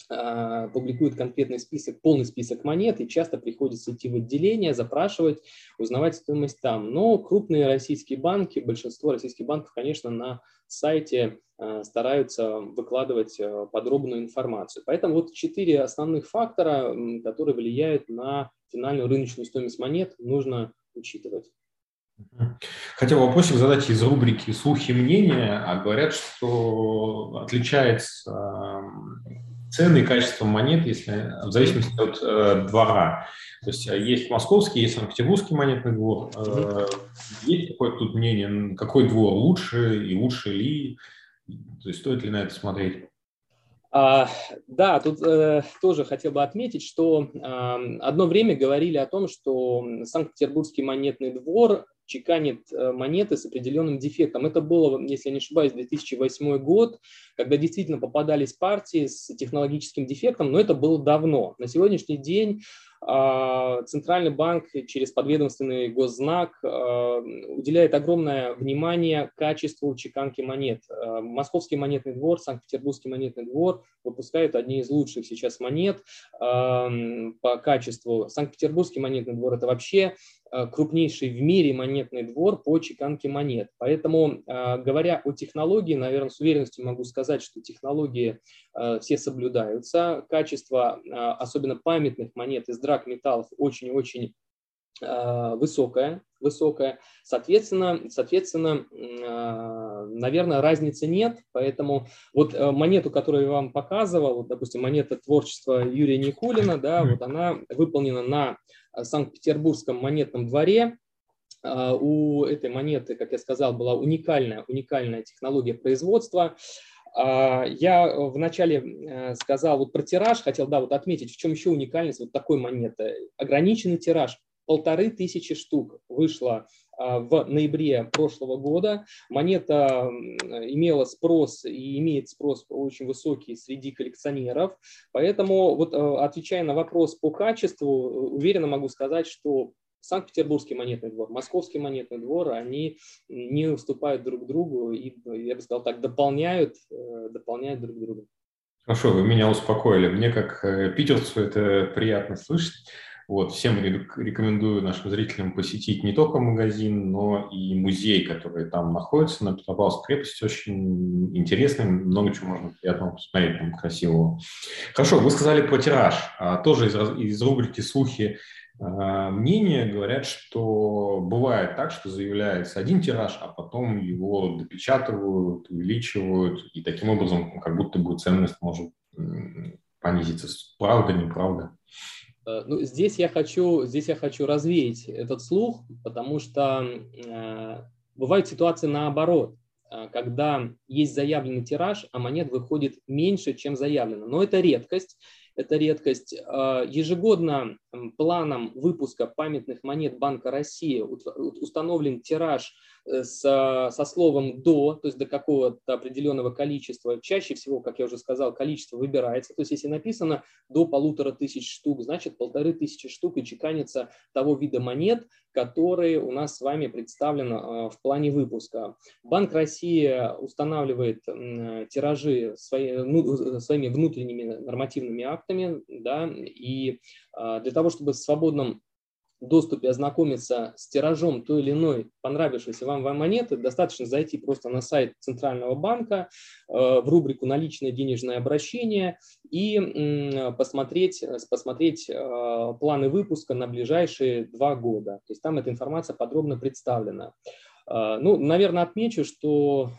а, публикует конкретный список, полный список монет, и часто приходится идти в отделение, запрашивать, узнавать стоимость там. Но крупные российские банки, большинство российских банков, конечно, на сайте стараются выкладывать а, подробную информацию. Поэтому вот четыре основных фактора, которые влияют на финальную рыночную стоимость монет, нужно учитывать. Хотел вопросик задать из рубрики «Слухи мнения», а говорят, что отличается цены и качество монет, если в зависимости от э, двора. То есть э, есть московский, есть Санкт-Петербургский монетный двор. Э, есть какое-то тут мнение, какой двор лучше и лучше ли? То есть стоит ли на это смотреть? А, да, тут э, тоже хотел бы отметить, что э, одно время говорили о том, что Санкт-Петербургский монетный двор чеканит э, монеты с определенным дефектом. Это было, если я не ошибаюсь, 2008 год, когда действительно попадались партии с технологическим дефектом, но это было давно. На сегодняшний день Центральный банк через подведомственный госзнак а, уделяет огромное внимание качеству чеканки монет. А, Московский монетный двор, Санкт-Петербургский монетный двор выпускают одни из лучших сейчас монет по качеству. Санкт-Петербургский монетный двор – это вообще крупнейший в мире монетный двор по чеканке монет. Поэтому, говоря о технологии, наверное, с уверенностью могу сказать, что технологии все соблюдаются. Качество, особенно памятных монет из драгметаллов очень-очень высокая, высокая. Соответственно, соответственно, а, наверное, разницы нет, поэтому вот э, монету, которую я вам показывал, вот, допустим, монета творчества Юрия Никулина, да, вот она выполнена на Санкт-Петербургском монетном дворе, а, у этой монеты, как я сказал, была уникальная, уникальная технология производства. А, я вначале сказал вот про тираж, хотел да, вот отметить, в чем еще уникальность вот такой монеты. Ограниченный тираж, полторы тысячи штук вышло а, в ноябре прошлого года. Монета имела спрос и имеет спрос очень высокий среди коллекционеров. Поэтому, вот, э, отвечая на вопрос по качеству, уверенно могу сказать, что Санкт-Петербургский монетный двор, Московский монетный двор, они не уступают друг другу и, я бы сказал так, дополняют, э, дополняют друг друга. Хорошо, вы меня успокоили. Мне, как э, питерцу, это приятно слышать. Вот, всем рекомендую нашим зрителям посетить не только магазин, но и музей, который там находится на Петропавловской крепости. Очень интересный, много чего можно приятного посмотреть, там красивого. Хорошо, вы сказали про тираж. А, тоже из, из рубрики «Слухи а, мнения говорят, что бывает так, что заявляется один тираж, а потом его допечатывают, увеличивают, и таким образом как будто бы ценность может понизиться. Правда, неправда? Э, ну, здесь я хочу, здесь я хочу развеять этот слух, потому что э, бывают ситуации наоборот, э, когда есть заявленный тираж, а монет выходит меньше, чем заявлено. Но это редкость это редкость. А, ежегодно планом выпуска памятных монет Банка России установлен тираж э, со, со словом «до», то есть до какого-то определенного количества. Чаще всего, как я уже сказал, количество выбирается. То есть если написано «до полутора тысяч штук», значит полторы тысячи штук и чеканится того вида монет, которые у нас с вами представлены а, в плане выпуска. Банк России устанавливает тиражи свои, ну, своими внутренними нормативными актами, да, и а, для того, чтобы в свободном доступе ознакомиться с тиражом той или иной понравившейся вам монеты, достаточно зайти просто на сайт Центрального банка э, в рубрику «Наличное денежное обращение» и посмотреть, посмотреть э, планы выпуска на ближайшие два года. То есть там эта информация подробно представлена. Ну, наверное, отмечу, что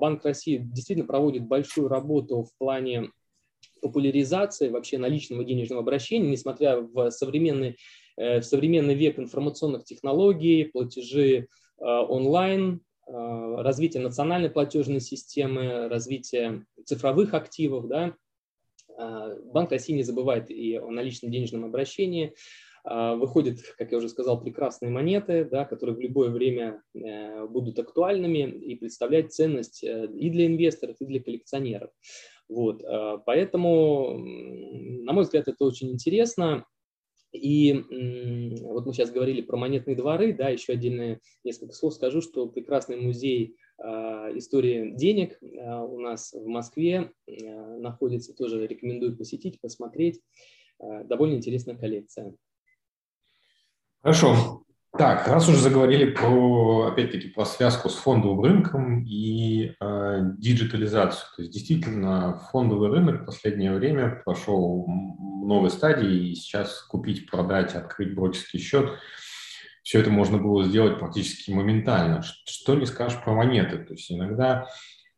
Банк России действительно проводит большую работу в плане популяризации вообще наличного денежного обращения, несмотря в современный, в современный век информационных технологий, платежи онлайн, развитие национальной платежной системы, развитие цифровых активов, да, Банк России не забывает и о наличном денежном обращении. Выходят, как я уже сказал, прекрасные монеты, да, которые в любое время э, будут актуальными и представлять ценность э, и для инвесторов, и для коллекционеров. Вот, поэтому, на мой взгляд, это очень интересно. И вот мы сейчас говорили про монетные дворы, да, еще отдельно несколько слов скажу, что прекрасный музей а, истории денег а, у нас в Москве а, находится, тоже рекомендую посетить, посмотреть. Довольно интересная коллекция. Хорошо. Так, раз уже заговорили про, опять-таки, про связку с фондовым рынком и э, диджитализацию. То есть действительно фондовый рынок в последнее время прошел много стадий, и сейчас купить, продать, открыть брокерский счет, все это можно было сделать практически моментально. Что не скажешь про монеты? То есть иногда,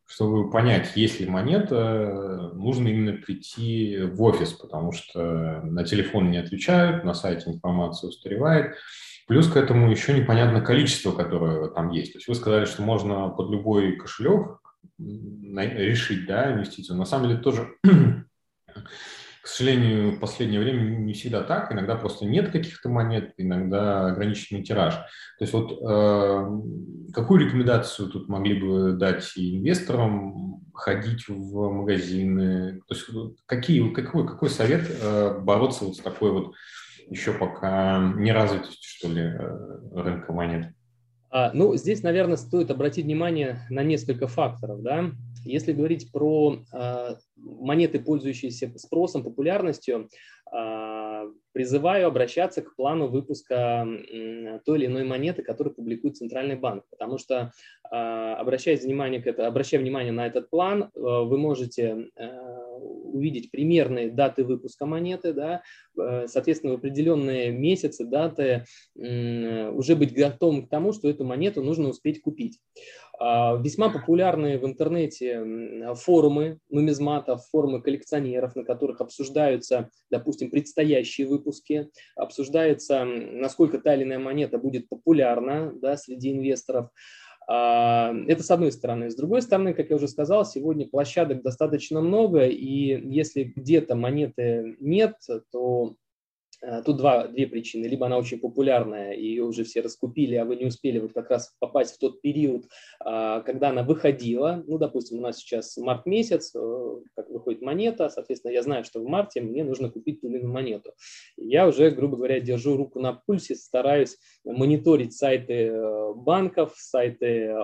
чтобы понять, есть ли монета, нужно именно прийти в офис, потому что на телефон не отвечают, на сайте информация устаревает. Плюс к этому еще непонятно количество, которое там есть. То есть вы сказали, что можно под любой кошелек решить да, инвестицию. На самом деле тоже, (clears throat) к сожалению, в последнее время не всегда так. Иногда просто нет каких-то монет, иногда ограниченный тираж. То есть вот э, какую рекомендацию тут могли бы дать инвесторам ходить в магазины? То есть какие, какой, какой совет э, бороться вот с такой вот еще пока не развитость, что ли, э, рынка монет? А, ну, здесь, наверное, стоит обратить внимание на несколько факторов. Да? Если говорить про а, монеты, пользующиеся спросом, популярностью, а, призываю обращаться к плану выпуска той или иной монеты, которую публикует Центральный банк, потому что, а, обращая внимание, к это, обращая внимание на этот план, э, вы можете э, увидеть примерные даты выпуска монеты, да, э, соответственно, в определенные месяцы, даты уже быть готовым к тому, что эту монету нужно успеть купить. А, весьма популярные в интернете форумы нумизматов, форумы коллекционеров, на которых обсуждаются, допустим, предстоящие выпуски, обсуждается, насколько та или иная монета будет популярна да, среди инвесторов. А, это с одной стороны. С другой стороны, как я уже сказал, сегодня площадок достаточно много, и если где-то монеты нет, то тут два, две причины. Либо она очень популярная, и ее уже все раскупили, а вы не успели вот как раз попасть в тот период, а, когда она выходила. Ну, допустим, у нас сейчас март месяц, э, как выходит монета, соответственно, я знаю, что в марте мне нужно купить ту или иную монету. Я уже, грубо говоря, держу руку на пульсе, стараюсь мониторить сайты э, банков, сайты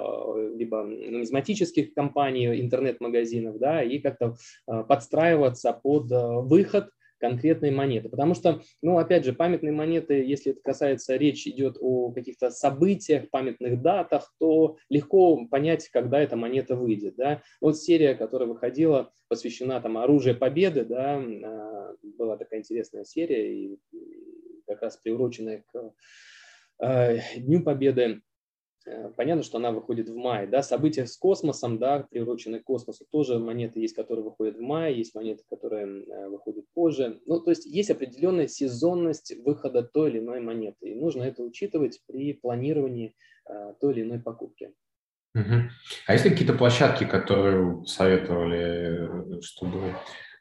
либо нумизматических компаний, интернет-магазинов, да, и как-то подстраиваться под выход конкретной монеты. Потому что, ну, опять же, памятные монеты, если это касается, речь идет о каких-то событиях, памятных датах, то легко понять, когда эта монета выйдет. Да? Вот серия, которая выходила, посвящена там оружию победы, да, а, была такая интересная серия, и как раз приуроченная к э, Дню Победы. Э, понятно, что она выходит в мае. Да? События с космосом, да, приуроченные к космосу, тоже монеты есть, которые выходят в мае, есть монеты, которые э, выходят позже. Ну, то есть есть определенная сезонность выхода той или иной монеты. И нужно это учитывать при планировании э, той или иной покупки. Угу. А есть ли какие-то площадки, которые советовали, чтобы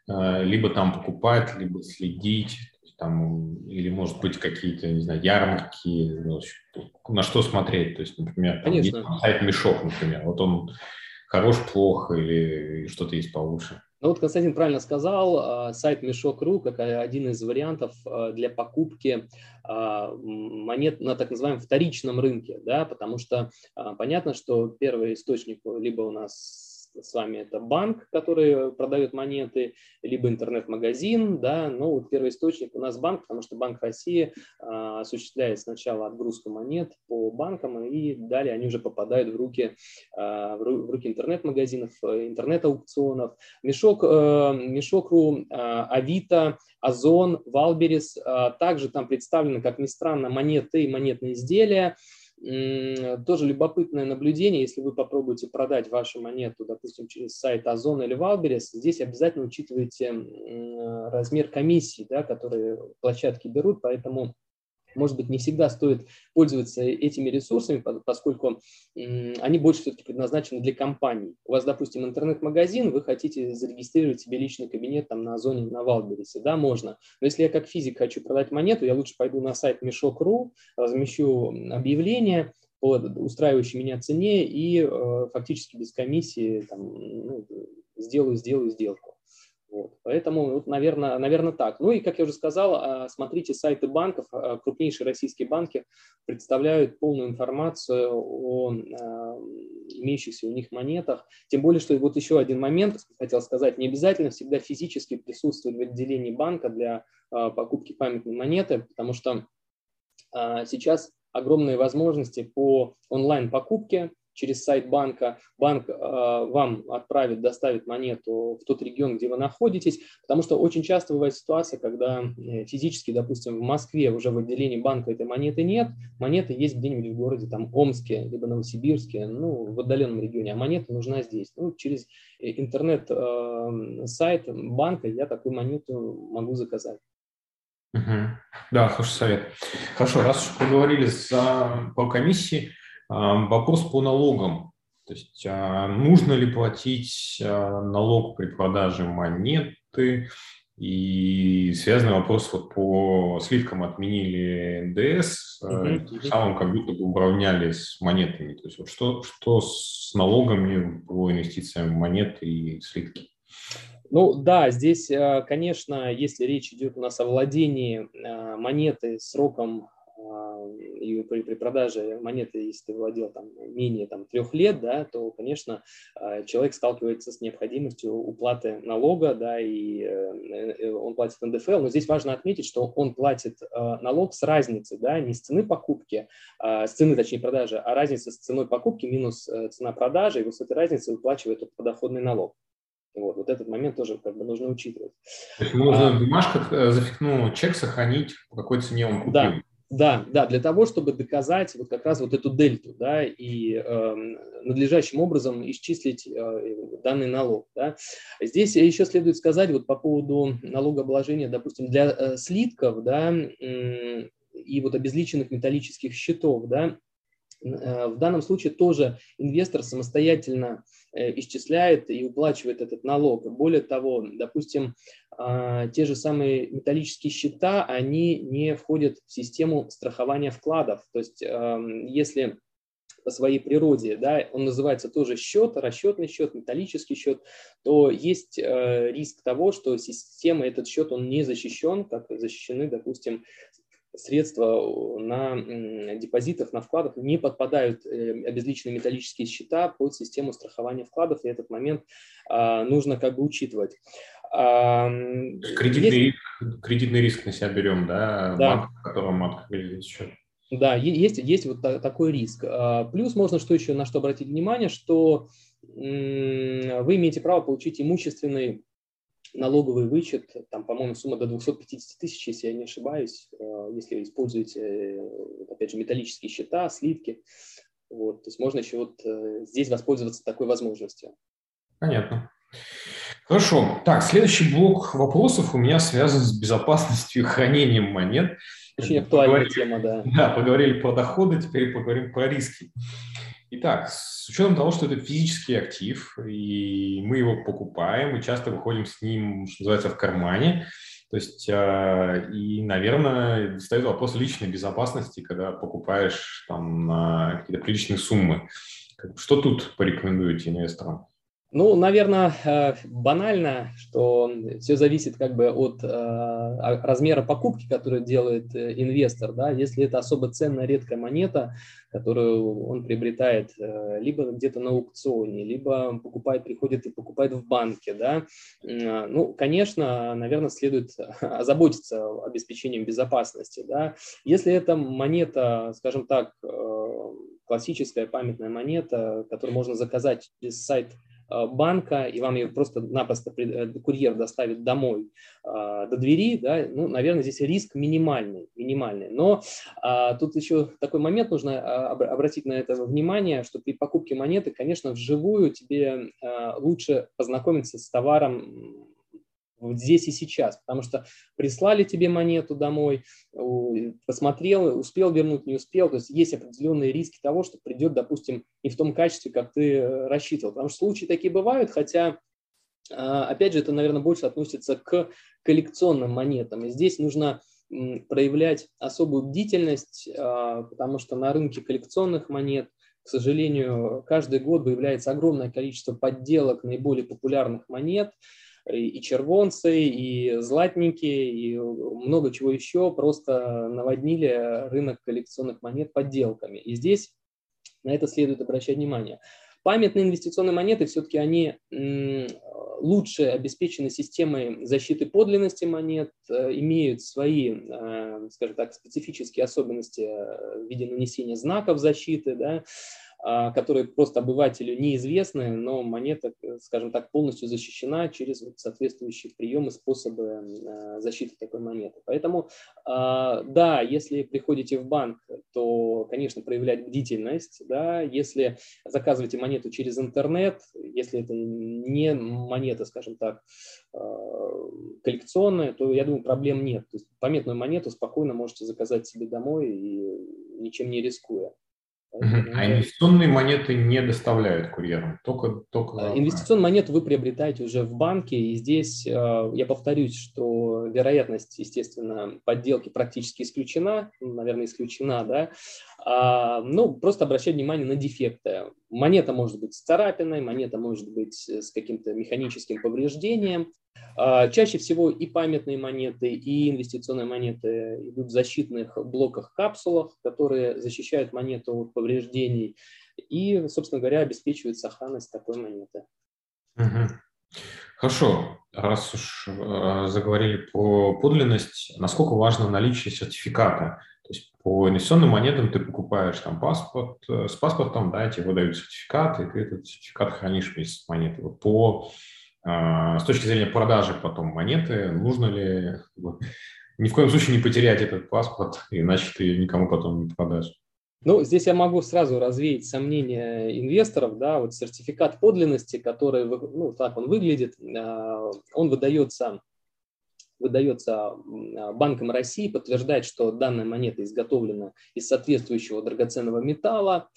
либо там покупать, либо следить, там, или, может быть, какие-то, не знаю, ярмарки, ну, на что смотреть, то есть, например, там есть сайт Мешок, например, вот он хорош, плох или что-то есть получше. Ну вот Константин правильно сказал, а, сайт Мешок.ру как один из вариантов а, для покупки а, монет на так называемом вторичном рынке, да, потому что понятно, что первый источник либо у нас с вами это банк, который продает монеты, либо интернет-магазин, да, но вот первый источник у нас банк, потому что Банк России а, осуществляет сначала отгрузку монет по банкам, и далее они уже попадают в руки, а, в руки интернет-магазинов, интернет-аукционов. Мешок, а, Мешок.ру, а, Авито, Озон, Валберис, а, также там представлены, как ни странно, монеты и монетные изделия, тоже любопытное наблюдение, если вы попробуете продать вашу монету, допустим, через сайт Озон или Wildberries, здесь обязательно учитывайте размер комиссии, да, которые площадки берут, поэтому может быть, не всегда стоит пользоваться этими ресурсами, поскольку они больше все-таки предназначены для компаний. У вас, допустим, интернет-магазин, вы хотите зарегистрировать себе личный кабинет там на Озоне, на Wildberries, да, можно. Но если я как физик хочу продать монету, я лучше пойду на сайт мешок.ру, размещу объявление, по устраивающей меня цене и э, фактически без комиссии там, ну, сделаю, сделаю сделку. Вот. Поэтому, вот, наверное, наверное, так. Ну и, как я уже сказал, а, смотрите сайты банков. А, крупнейшие российские банки представляют полную информацию о а, имеющихся у них монетах. Тем более, что вот еще один момент, хотел сказать, не обязательно всегда физически присутствовать в отделении банка для покупки памятной монеты, потому что сейчас огромные возможности по онлайн-покупке, через сайт банка, банк э, вам отправит, доставит монету в тот регион, где вы находитесь, потому что очень часто бывает ситуация, когда э, физически, допустим, в Москве уже в отделении банка этой монеты нет, монета есть где-нибудь в городе, там, Омске, либо Новосибирске, ну, в отдаленном регионе, а монета нужна здесь. Ну, через э, интернет-сайт банка я такую монету могу заказать. Угу. Да, хороший совет. Хорошо, раз уж поговорили за, по комиссии, Вопрос по налогам. То есть а, нужно ли платить а, налог при продаже монеты? И связанный вопрос вот по сливкам отменили НДС, угу. тем самым как будто бы уравняли с монетами. То есть вот что, что с налогами по инвестициям в монеты и слитки? Ну да, здесь, конечно, если речь идет у нас о владении монеты сроком и при, при продаже монеты, если ты владел там менее там, трех лет, да, то, конечно, а, человек сталкивается с необходимостью уплаты налога, да, и э, э, он платит НДФЛ, но здесь важно отметить, что он платит налог с разницы, да, не с цены покупки, а, с цены, точнее, продажи, а разница с ценой покупки минус э, цена продажи, и вот с этой разницы выплачивает подоходный налог. Вот, вот этот момент тоже как бы нужно учитывать. То есть нужно а, в бумажках, ну, чек сохранить, по какой цене он купил. Да, да, да, для того, чтобы доказать вот как раз вот эту дельту, да, и э, надлежащим образом исчислить э, данный налог, да. Здесь еще следует сказать вот по поводу налогообложения, допустим, для э, слитков, да, э, и вот обезличенных металлических счетов, да, Э, в данном случае тоже инвестор самостоятельно э, исчисляет и уплачивает этот налог. Более того, допустим, а, те же самые металлические счета, они не входят в систему страхования вкладов. То есть если по своей природе, да, он называется тоже счет, расчетный счет, металлический счет, то есть э, риск того, что система этот счет он не защищен, как защищены, допустим, средства на депозитах, на вкладах не подпадают э, обезличенные металлические счета под систему страхования вкладов, и этот момент а, нужно как бы учитывать. Кредитный, есть... риск, кредитный риск на себя берем, да, да. банк, в котором открыли счет. Да, есть, есть вот такой риск. А, плюс можно что еще, на что обратить внимание, что вы имеете право получить имущественный налоговый вычет, там, по-моему, сумма до 250 тысяч, если я не ошибаюсь, э, если используете, э, опять же, металлические счета, сливки. Вот, то есть можно еще вот э, здесь воспользоваться такой возможностью. Понятно. Хорошо. Так, следующий блок вопросов у меня связан с безопасностью и хранением монет. Очень актуальная тема, да. (laughs) Да, поговорили про доходы, теперь поговорим про риски. Итак, с учетом того, что это физический актив, и мы его покупаем, и часто выходим с ним, что называется, в кармане, то есть, э, и, наверное, встает вопрос личной безопасности, когда покупаешь там на какие-то приличные суммы. Что тут порекомендуете инвесторам? Ну, наверное, э, банально, что все зависит как бы от э, размера покупки, которую делает э, инвестор. Да? Если это особо ценная редкая монета, которую он приобретает либо где-то на аукционе, либо покупает, приходит и покупает в банке, да, ну, конечно, наверное, следует (laughs) озаботиться обеспечением безопасности, да. Если это монета, скажем так, классическая памятная монета, которую можно заказать через сайт банка, и вам ее просто-напросто э, курьер доставит домой а, до двери, да, ну, наверное, здесь риск минимальный, минимальный. Но а, тут еще такой момент нужно а, обратить на это внимание, что при покупке монеты, конечно, вживую тебе лучше познакомиться с товаром вот здесь и сейчас, потому что прислали тебе монету домой, посмотрел, успел вернуть, не успел, то есть есть определенные риски того, что придет, допустим, не в том качестве, как ты э, рассчитывал, потому что случаи такие бывают, хотя а, Опять же, это, наверное, больше относится к коллекционным монетам. И здесь нужно проявлять особую бдительность, а, потому что на рынке коллекционных монет, к сожалению, каждый год выявляется огромное количество подделок наиболее популярных монет – и червонцы, и златники, и много чего еще просто наводнили рынок коллекционных монет подделками. И здесь на это следует обращать внимание. Памятные инвестиционные монеты все-таки они лучше обеспечены системой защиты подлинности монет, э, имеют свои, э, скажем так, специфические особенности э, в виде нанесения знаков защиты, да, которые просто обывателю неизвестны, но монета, скажем так, полностью защищена через соответствующие приемы, способы а, защиты такой монеты. Поэтому, а, да, если приходите в банк, то, конечно, проявлять бдительность. Да, если заказываете монету через интернет, если это не монета, скажем так, коллекционная, то, я думаю, проблем нет. То есть памятную монету спокойно можете заказать себе домой и ничем не рискуя. А инвестиционные монеты не доставляют курьерам, только, только... А, инвестиционную монету вы приобретаете уже в банке, и здесь а, я повторюсь, что вероятность, естественно, подделки практически исключена, наверное, исключена, да, ну, просто обращать внимание на дефекты. Монета может быть с царапиной, монета может быть с каким-то механическим повреждением. А, чаще всего и памятные монеты, и инвестиционные монеты идут в защитных блоках-капсулах, которые защищают монету от повреждений и, собственно говоря, обеспечивают сохранность такой монеты. Угу. Хорошо, раз уж э, заговорили про подлинность, насколько важно наличие сертификата? По инвестиционным монетам ты покупаешь там паспорт, э, с паспортом, да, тебе выдают сертификат, и ты этот сертификат хранишь вместе с монетой. По, э, с точки зрения продажи потом монеты, нужно ли ни в коем случае не потерять этот паспорт, иначе ты никому потом не продашь? Ну, здесь я могу сразу развеять сомнения инвесторов, да, вот сертификат подлинности, который, ну, так он выглядит, э, он выдается выдается а, Банком России, подтверждает, что данная монета изготовлена из соответствующего драгоценного металла.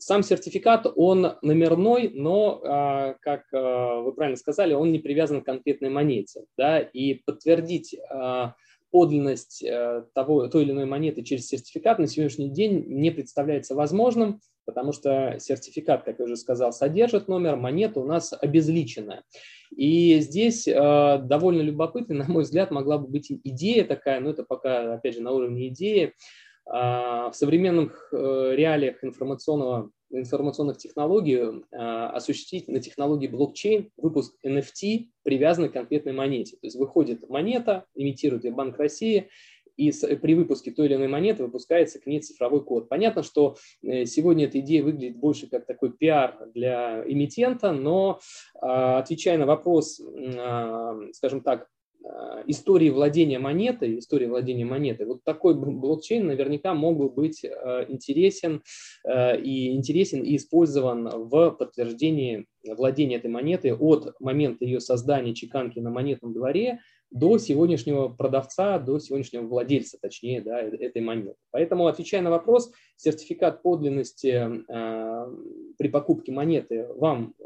Сам сертификат, он номерной, но, а, как а, вы правильно сказали, он не привязан к конкретной монете. Да, и подтвердить подлинность того, той или иной монеты через сертификат на сегодняшний день не представляется возможным, потому что сертификат, как я уже сказал, содержит номер, монета у нас обезличенная. И здесь э, довольно любопытной, (laughs) на мой взгляд, могла бы быть идея такая, но это пока, опять же, на уровне идеи. Э, в современных э, реалиях информационного, информационных технологий э, осуществить на технологии блокчейн выпуск NFT, привязанный к конкретной монете. То есть выходит монета, имитирует ее Банк России, и при выпуске той или иной монеты выпускается к ней цифровой код. Понятно, что э, сегодня эта идея выглядит больше как такой пиар для эмитента, но а, отвечая на вопрос, а, скажем так, а, истории владения монетой, истории владения монетой, вот такой блокчейн наверняка мог бы быть интересен и интересен и использован в подтверждении владения этой монетой от момента ее создания чеканки на монетном дворе до сегодняшнего продавца, до сегодняшнего владельца, точнее, да, э, этой монеты. Поэтому, отвечая на вопрос, сертификат подлинности э, при покупке монеты вам э,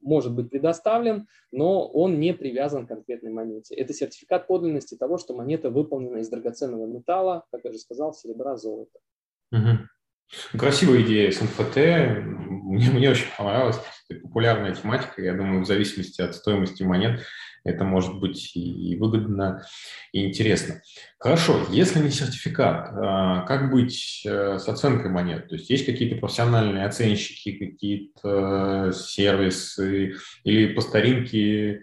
может быть предоставлен, но он не привязан к конкретной монете. Это сертификат подлинности того, что монета выполнена из драгоценного металла, как я уже сказал, серебра, золота. Угу. Красивая идея с НФТ. Мне, мне очень понравилась. Это популярная тематика. Я думаю, в зависимости от стоимости монет это может быть и выгодно, и интересно. Хорошо, если не сертификат, а, как быть э, с оценкой монет? То есть есть какие-то профессиональные оценщики, какие-то э, сервисы или по старинке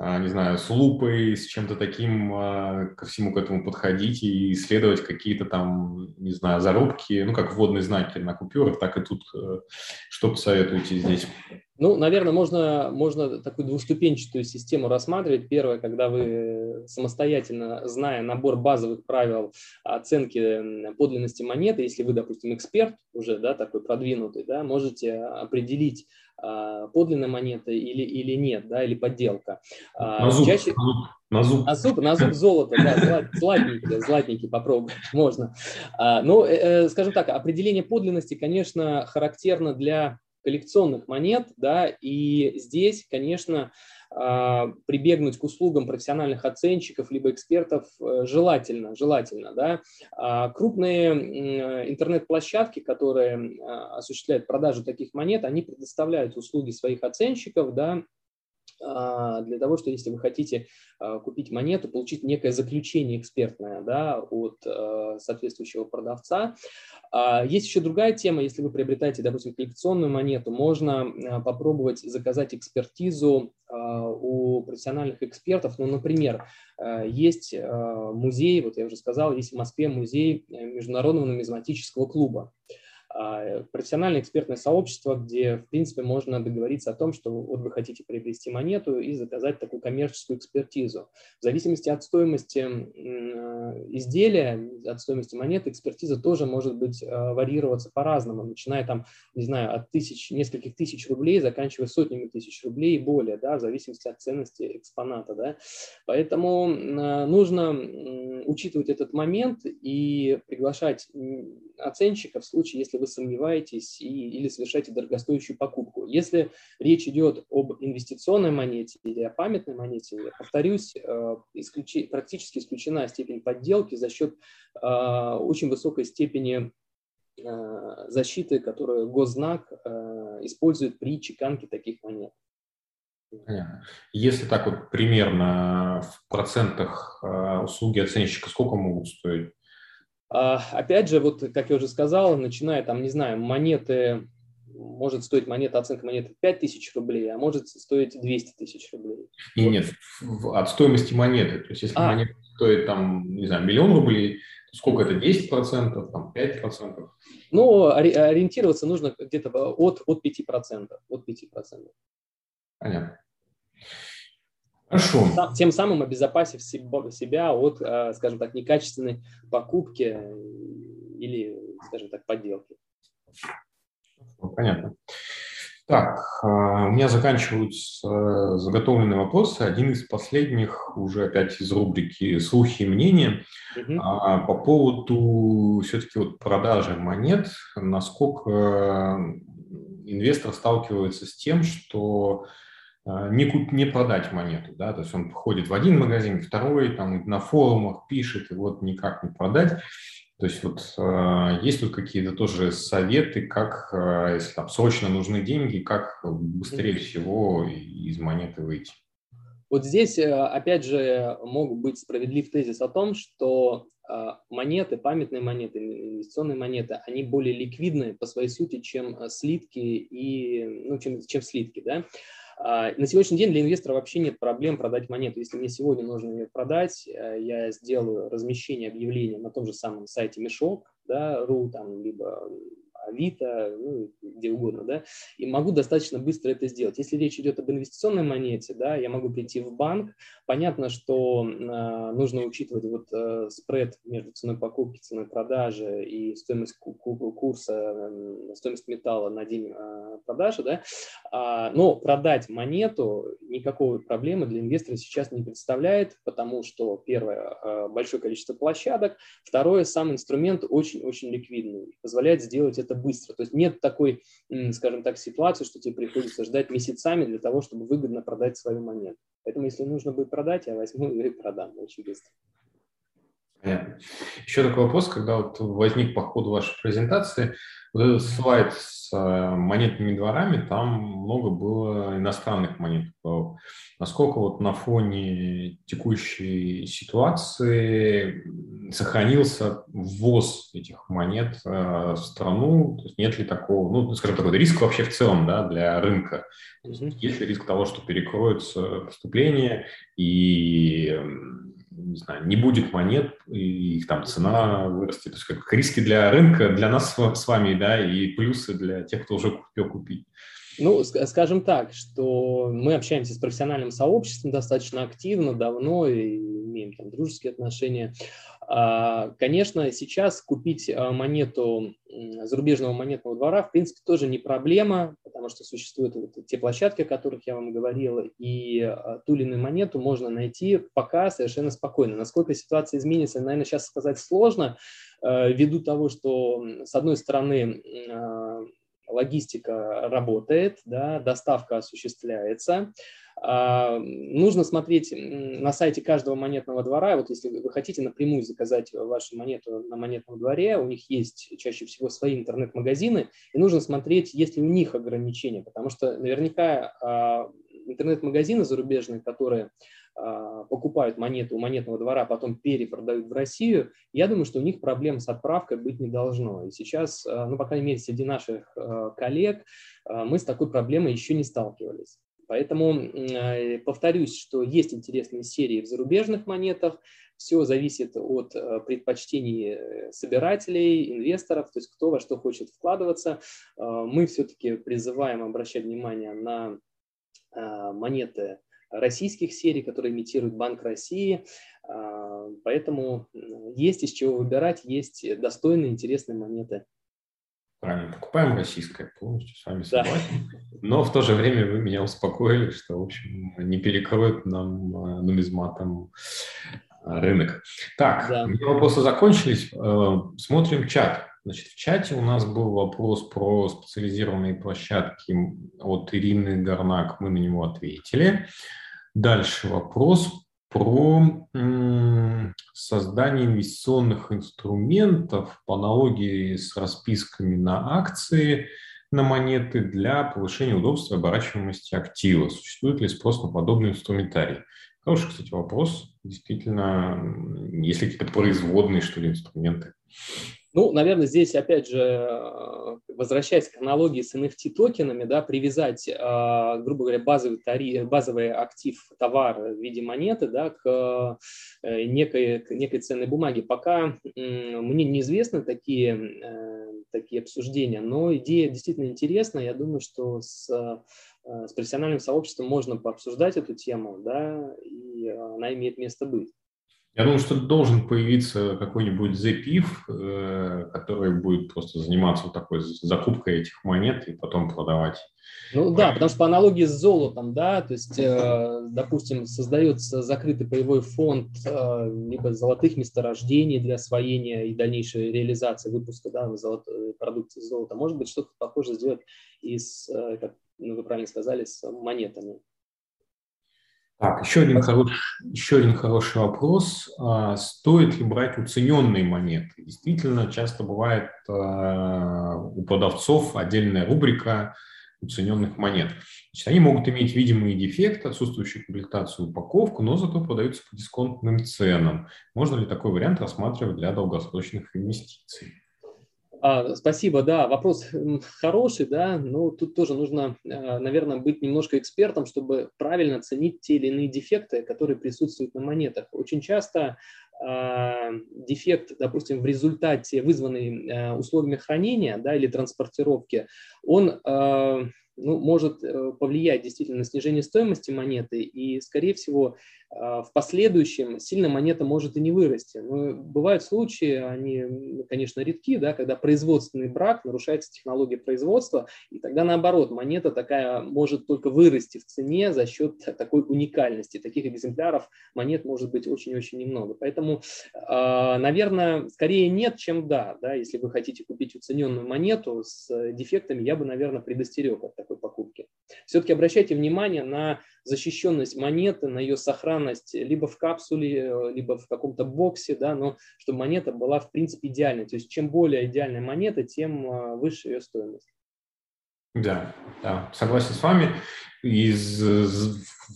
не знаю, с лупой, с чем-то таким а, ко всему к этому подходить и исследовать какие-то там, не знаю, зарубки, ну, как вводные знаки на купюрах, так и тут. Э, что посоветуете здесь? Ну, наверное, можно, можно такую двуступенчатую систему рассматривать. Первое, когда вы самостоятельно, зная набор базовых правил оценки подлинности монеты, если вы, допустим, эксперт уже, да, такой продвинутый, да, можете определить, а, подлинная монета или, или нет, да, или подделка. А, на зуб, Чаще... на зуб. На зуб, на зуб золото, да, златненький, златненький попробуй, (laughs) можно. А, ну, э, э, скажем так, определение подлинности, конечно, характерно для коллекционных монет, да, и здесь, конечно, а, прибегнуть к услугам профессиональных оценщиков либо экспертов э, желательно, желательно, да. А крупные интернет-площадки, которые а, осуществляют продажу таких монет, они предоставляют услуги своих оценщиков, да, для того, что если вы хотите а, купить монету, получить некое заключение экспертное да, от а, соответствующего продавца. Есть еще другая тема, если вы приобретаете, допустим, коллекционную монету, можно попробовать заказать экспертизу у профессиональных экспертов. Ну, например, есть музей, вот я уже сказал, есть в Москве музей Международного нумизматического клуба. А, профессиональное экспертное сообщество, где, в принципе, можно договориться о том, что вот вы хотите приобрести монету и заказать такую коммерческую экспертизу. В зависимости от стоимости изделия, от стоимости монеты, экспертиза тоже может быть а, варьироваться по-разному, начиная там, не знаю, от тысяч, нескольких тысяч рублей, заканчивая сотнями тысяч рублей и более, да, в зависимости от ценности экспоната, да. Поэтому нужно учитывать этот момент и приглашать оценщика в случае, если вы сомневаетесь и, или совершаете дорогостоящую покупку. Если речь идет об инвестиционной монете или о памятной монете, я повторюсь, э, исключи, практически исключена степень подделки за счет э, очень высокой степени э, защиты, которую госзнак использует при чеканке таких монет. Понятно. Если так вот примерно в процентах услуги оценщика сколько могут стоить? А, опять же, вот как я уже сказал, начиная там, не знаю, монеты, может стоить монета, оценка монеты 5 тысяч рублей, а может стоить 200 тысяч рублей. И нет, от стоимости монеты. То есть если а. монета стоит там, не знаю, миллион рублей, сколько это, 10%, там 5%? Ну, ориентироваться нужно где-то от, от 5%. От 5%. Понятно. Хорошо. Тем самым обезопасив себя от, э, скажем так, некачественной покупки или, скажем так, подделки. Понятно. Так, э, у меня заканчиваются э, заготовленные вопросы. Один из последних, уже опять из рубрики «Слухи и мнения». Угу. По поводу все-таки вот продажи монет, насколько инвестор сталкивается с тем, что а, не, куп, не продать монету, да, то есть он ходит в один магазин, второй, там на форумах пишет, и вот никак не продать. То есть вот э, есть тут какие-то тоже советы, как, э, если там срочно нужны деньги, как быстрее всего из монеты выйти? Вот здесь, опять же, мог быть справедлив тезис о том, что монеты, памятные монеты, инвестиционные монеты, они более ликвидны по своей сути, чем слитки и, ну, чем, чем слитки, да. А, на сегодняшний день для инвестора вообще нет проблем продать монету. Если мне сегодня нужно ее продать, э, я сделаю размещение объявления на том же самом сайте Мешок, да, ру, там, либо Авито, ну, где угодно, да, и могу достаточно быстро это сделать. Если речь идет об инвестиционной монете, да, я могу прийти в банк, понятно, что э, нужно учитывать вот э, спред между ценой покупки, ценой продажи и стоимость курса, э, стоимость металла на день э, продажи, да, а, но продать монету никакой проблемы для инвестора сейчас не представляет, потому что, первое, э, большое количество площадок, второе, сам инструмент очень-очень ликвидный, позволяет сделать это быстро. То есть нет такой, скажем так, ситуации, что тебе приходится ждать месяцами для того, чтобы выгодно продать свою монету. Поэтому, если нужно будет продать, я возьму (laughs) и продам очень быстро. Понятно. Еще такой вопрос, когда вот возник по ходу вашей презентации, вот этот слайд с э, монетными дворами, там много было иностранных монет. Насколько вот на фоне текущей ситуации сохранился ввоз этих монет э, в страну? То есть нет ли такого, ну, скажем так, риск вообще в целом да, для рынка? Есть ли риск того, что перекроются поступления и не знаю, не будет монет, и их там цена вырастет. То есть как риски для рынка, для нас с вами, да, и плюсы для тех, кто уже успел купить. Ну, скажем так, что мы общаемся с профессиональным сообществом достаточно активно, давно и имеем там дружеские отношения. А, конечно, сейчас купить а, монету зарубежного монетного двора, в принципе, тоже не проблема, потому что существуют вот те площадки, о которых я вам говорил, и а, ту или иную монету можно найти пока совершенно спокойно. Насколько ситуация изменится, наверное, сейчас сказать сложно, ввиду того, что, с одной стороны, логистика работает, да, доставка осуществляется, нужно смотреть на сайте каждого монетного двора. Вот если вы хотите напрямую заказать вашу монету на монетном дворе, у них есть чаще всего свои интернет-магазины, и нужно смотреть, есть ли у них ограничения, потому что наверняка а, интернет-магазины зарубежные, которые а, покупают монеты у монетного двора, потом перепродают в Россию, я думаю, что у них проблем с отправкой быть не должно. И сейчас, ну, по крайней мере, среди наших коллег мы с такой проблемой еще не сталкивались. Поэтому э, повторюсь, что есть интересные серии в зарубежных монетах, все зависит от э, предпочтений э, собирателей, инвесторов, то есть кто во что хочет вкладываться. Мы все-таки призываем обращать внимание на монеты российских серий, которые имитируют Банк России. Поэтому есть из чего выбирать, есть достойные, интересные монеты Правильно, покупаем российское, полностью с вами согласен. Да. Но в то же время вы меня успокоили, что, в общем, не перекроют нам э, нумизматом э, рынок. Так, да. у меня вопросы закончились. Э, смотрим чат. Значит, в чате у нас был вопрос про специализированные площадки от Ирины Горнак. Мы на него ответили. Дальше вопрос про создание инвестиционных инструментов по аналогии с расписками на акции, на монеты для повышения удобства и оборачиваемости актива. Существует ли спрос на подобный инструментарий? Хороший, кстати, вопрос. Действительно, есть ли какие-то производные, что ли, инструменты? Ну, наверное, здесь, опять же, э, возвращаясь к аналогии с NFT-токенами, да, привязать, э, грубо говоря, базовый, тариф, базовый актив, товар в виде монеты да, к э, некой, к некой ценной бумаге. Пока мне неизвестны такие, такие обсуждения, но идея действительно интересна. Я думаю, что с, с профессиональным сообществом можно пообсуждать эту тему, да, и она имеет место быть. Я думаю, что должен появиться какой-нибудь ZPIF, э, который будет просто заниматься вот такой закупкой этих монет и потом продавать. Ну да, потому что по аналогии с золотом, да, то есть, э, допустим, создается закрытый боевой фонд э, либо золотых месторождений для освоения и дальнейшей реализации выпуска да, продукции золота. Может быть, что-то похожее сделать и с, как вы правильно сказали, с монетами. Так, еще один, хороший, еще один хороший вопрос. А, стоит ли брать уцененные монеты? Действительно, часто бывает а, у продавцов отдельная рубрика уцененных монет. Значит, они могут иметь видимые дефекты, отсутствующую комплектацию упаковку, но зато продаются по дисконтным ценам. Можно ли такой вариант рассматривать для долгосрочных инвестиций? А, спасибо, да, вопрос хороший, да, но тут тоже нужно, а, наверное, быть немножко экспертом, чтобы правильно оценить те или иные дефекты, которые присутствуют на монетах. Очень часто э, дефект, допустим, в результате вызванный э, условиями хранения да, или транспортировки, он ну, может э, повлиять действительно на снижение стоимости монеты, и, скорее всего, а, в последующем сильно монета может и не вырасти. Но бывают случаи, они, конечно, редки, да, когда производственный брак, нарушается технология производства, и тогда наоборот, монета такая может только вырасти в цене за счет такой уникальности. Таких экземпляров монет может быть очень-очень немного. Поэтому, а, наверное, скорее нет, чем да. да. Если вы хотите купить уцененную монету с дефектами, я бы, наверное, предостерег от такой покупки. Все-таки обращайте внимание на защищенность монеты, на ее сохранность либо в капсуле, либо в каком-то боксе, да, но чтобы монета была в принципе идеальной. То есть чем более идеальная монета, тем а, выше ее стоимость. Да, да, согласен с вами. Из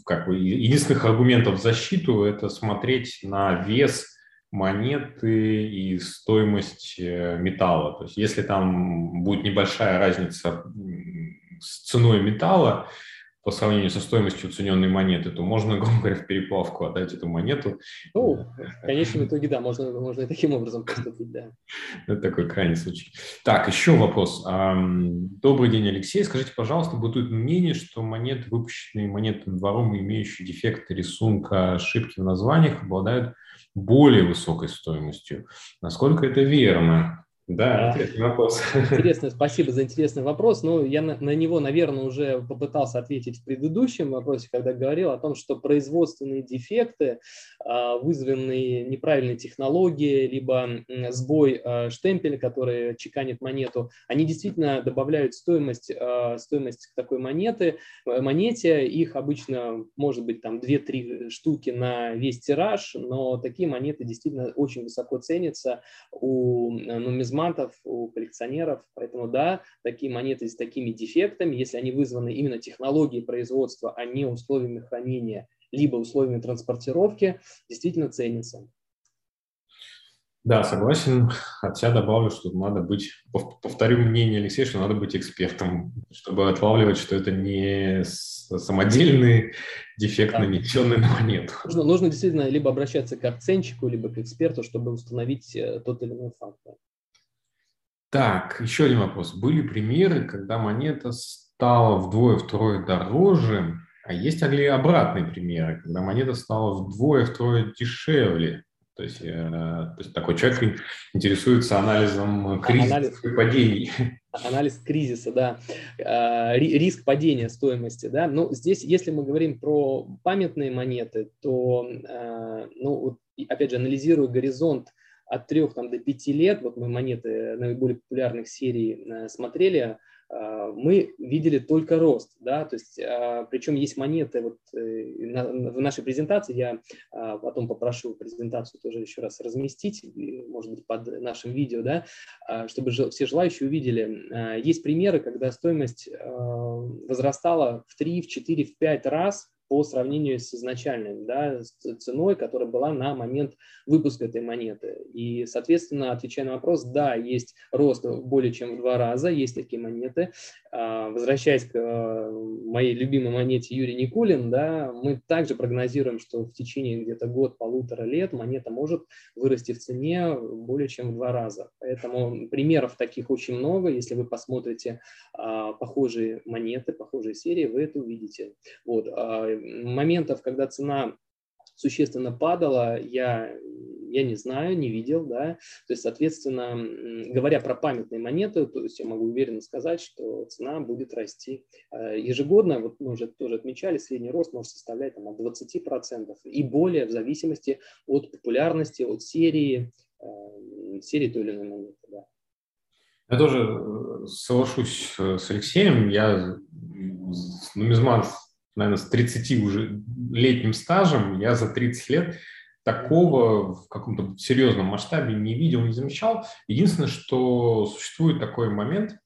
как бы, единственных аргументов в защиту это смотреть на вес монеты и стоимость э, металла. То есть если там будет небольшая разница с ценой металла, по сравнению со стоимостью оцененной монеты, то можно, (laughs) грубо говоря, в переплавку отдать эту монету. Ну, в конечном итоге, да, можно, можно и таким образом поступить, да. (laughs) Это такой крайний случай. Так, еще вопрос. Добрый день, Алексей. Скажите, пожалуйста, бытует мнение, что монеты, выпущенные монетным двором, имеющие дефекты рисунка, ошибки в названиях, обладают более высокой стоимостью. Насколько это верно? Да, интересный вопрос. Интересно, (laughs) спасибо за интересный вопрос. Ну, я на, на него, наверное, уже попытался ответить в предыдущем вопросе, когда говорил о том, что производственные дефекты, а, вызванные неправильной технологией, либо сбой а, штемпеля, который чеканит монету, они действительно добавляют стоимость, а, стоимость такой монеты, э, монете. Их обычно может быть там 2-3 штуки на весь тираж, но такие монеты действительно очень высоко ценятся у нумизматов нумизматов, у коллекционеров. Поэтому да, такие монеты с такими дефектами, если они вызваны именно технологией производства, а не условиями хранения, либо условиями транспортировки, действительно ценятся. Да, согласен. Хотя добавлю, что надо быть, повторю мнение Алексея, что надо быть экспертом, чтобы отлавливать, что это не самодельный дефект, да. нанесенный на монету. Нужно, нужно действительно либо обращаться к оценщику, либо к эксперту, чтобы установить э, тот или иной факт. Так, еще один вопрос. Были примеры, когда монета стала вдвое-втрое дороже, а есть ли обратные примеры, когда монета стала вдвое-втрое дешевле? То есть, э, то есть такой человек интересуется анализом кризиса Анализ, и падений. (laughs) Анализ кризиса, да. Э, риск падения стоимости, да. Ну, здесь, если мы говорим про памятные монеты, то, э, ну, опять же, анализируя горизонт от 3 там, до 5 лет, вот мы монеты наиболее популярных серий э, смотрели, э, мы видели только рост, да, то есть, э, причем есть монеты, вот в нашей презентации, я потом попрошу презентацию тоже еще раз разместить, может быть, под нашим видео, да, чтобы все желающие увидели. Есть примеры, когда стоимость возрастала в 3, в 4, в 5 раз по сравнению с изначальной да, ценой, которая была на момент выпуска этой монеты. И, соответственно, отвечая на вопрос, да, есть рост более чем в два раза, есть такие монеты. А, возвращаясь к а, моей любимой монете Юрий Никулин, да, мы также прогнозируем, что в течение где-то год-полутора лет монета может вырасти в цене более чем в два раза. Поэтому примеров таких очень много. Если вы посмотрите а, похожие монеты, похожие серии, вы это увидите. Вот моментов, когда цена существенно падала, я, я не знаю, не видел, да, то есть, соответственно, говоря про памятные монеты, то есть я могу уверенно сказать, что цена будет расти э, ежегодно, вот мы уже тоже отмечали, средний рост может составлять там, от 20% и более в зависимости от популярности, от серии, э, серии той или иной монеты, да. Я тоже э, соглашусь с Алексеем, я нумизмат наверное, с 30 уже летним стажем, я за 30 лет такого в каком-то серьезном масштабе не видел, не замечал. Единственное, что существует такой момент,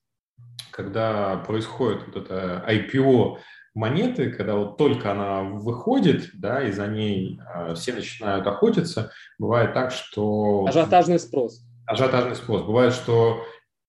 когда происходит вот это IPO монеты, когда вот только она выходит, да, и за ней э, все начинают охотиться, бывает так, что... Ажиотажный спрос. Ажиотажный спрос. Бывает, что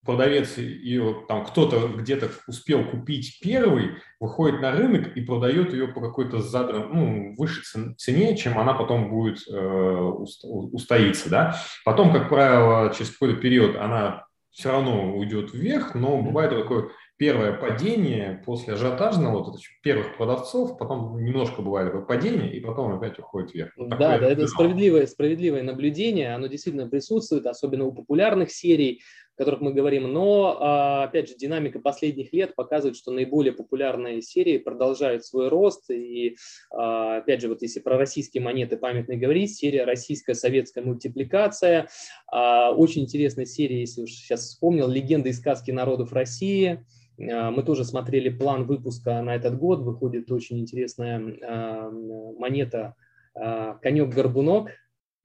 продавец ее там кто-то где-то успел купить первый, выходит на рынок и продает ее по какой-то задран, ну, выше цене, чем она потом будет э, устоиться, да. Потом, как правило, через какой-то период она все равно уйдет вверх, но бывает такое первое падение после ажиотажного, вот первых продавцов, потом немножко бывает такое падение, и потом опять уходит вверх. Вот да, да, это справедливое, справедливое наблюдение, оно действительно присутствует, особенно у популярных серий, о которых мы говорим, но, а, опять же, динамика последних лет показывает, что наиболее популярные серии продолжают свой рост, и, а, опять же, вот если про российские монеты памятные говорить, серия «Российская советская мультипликация», а, очень интересная серия, если уж сейчас вспомнил, «Легенды и сказки народов России», мы тоже смотрели план выпуска на этот год. Выходит очень интересная монета «Конек-горбунок»,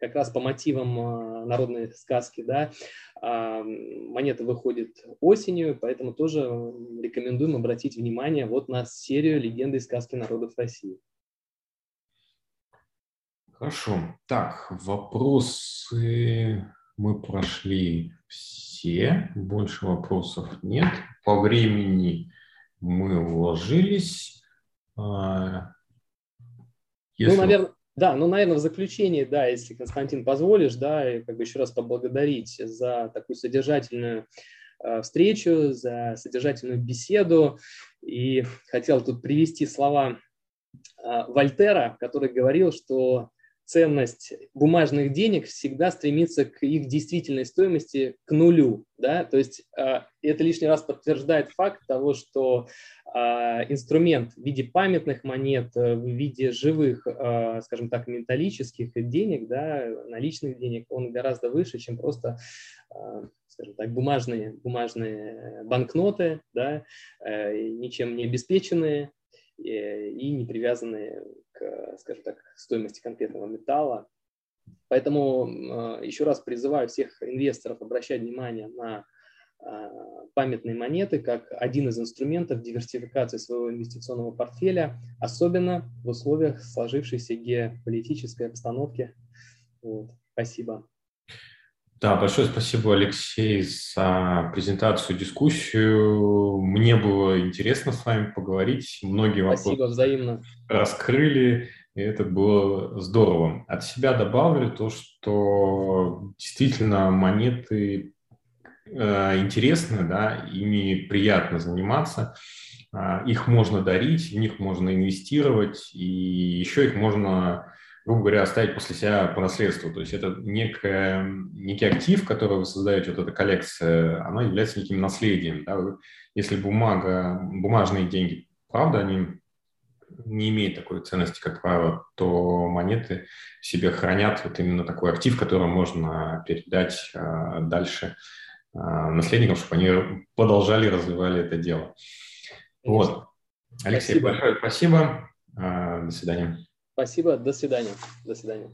как раз по мотивам народной сказки, да, а, монета выходит осенью, поэтому тоже рекомендуем обратить внимание вот на серию «Легенды и сказки народов России». Хорошо. Так, вопросы мы прошли все, больше вопросов нет. По времени мы уложились. если... Ну, наверное, да, ну, наверное, в заключение, да, если, Константин, позволишь, да, и как бы еще раз поблагодарить за такую содержательную э, встречу, за содержательную беседу. И хотел тут привести слова э, Вольтера, который говорил, что ценность бумажных денег всегда стремится к их действительной стоимости к нулю. Да? То есть э, это лишний раз подтверждает факт того, что э, инструмент в виде памятных монет, э, в виде живых, э, скажем так, металлических денег, да, наличных денег, он гораздо выше, чем просто э, скажем так, бумажные, бумажные банкноты, да, э, ничем не обеспеченные, и не привязаны к, скажем так, стоимости конкретного металла. Поэтому э, еще раз призываю всех инвесторов обращать внимание на э, памятные монеты как один из инструментов диверсификации своего инвестиционного портфеля, особенно в условиях сложившейся геополитической обстановки. Вот. Спасибо. Да, большое спасибо, Алексей, за презентацию, дискуссию. Мне было интересно с вами поговорить. Многие спасибо, вопросы взаимно. раскрыли, и это было здорово. От себя добавлю то, что действительно монеты э, интересны, да, ими приятно заниматься. Э, их можно дарить, в них можно инвестировать, и еще их можно грубо говоря, оставить после себя по наследству. То есть это некое, некий актив, который вы создаете, вот эта коллекция, она является неким наследием. Да? Если бумага, бумажные деньги, правда, они не имеют такой ценности, как правило, то монеты в себе хранят вот именно такой актив, который можно передать а, дальше а, наследникам, чтобы они продолжали развивали это дело. Вот. Алексей, спасибо. большое спасибо. А, до свидания. Спасибо, до свидания. До свидания.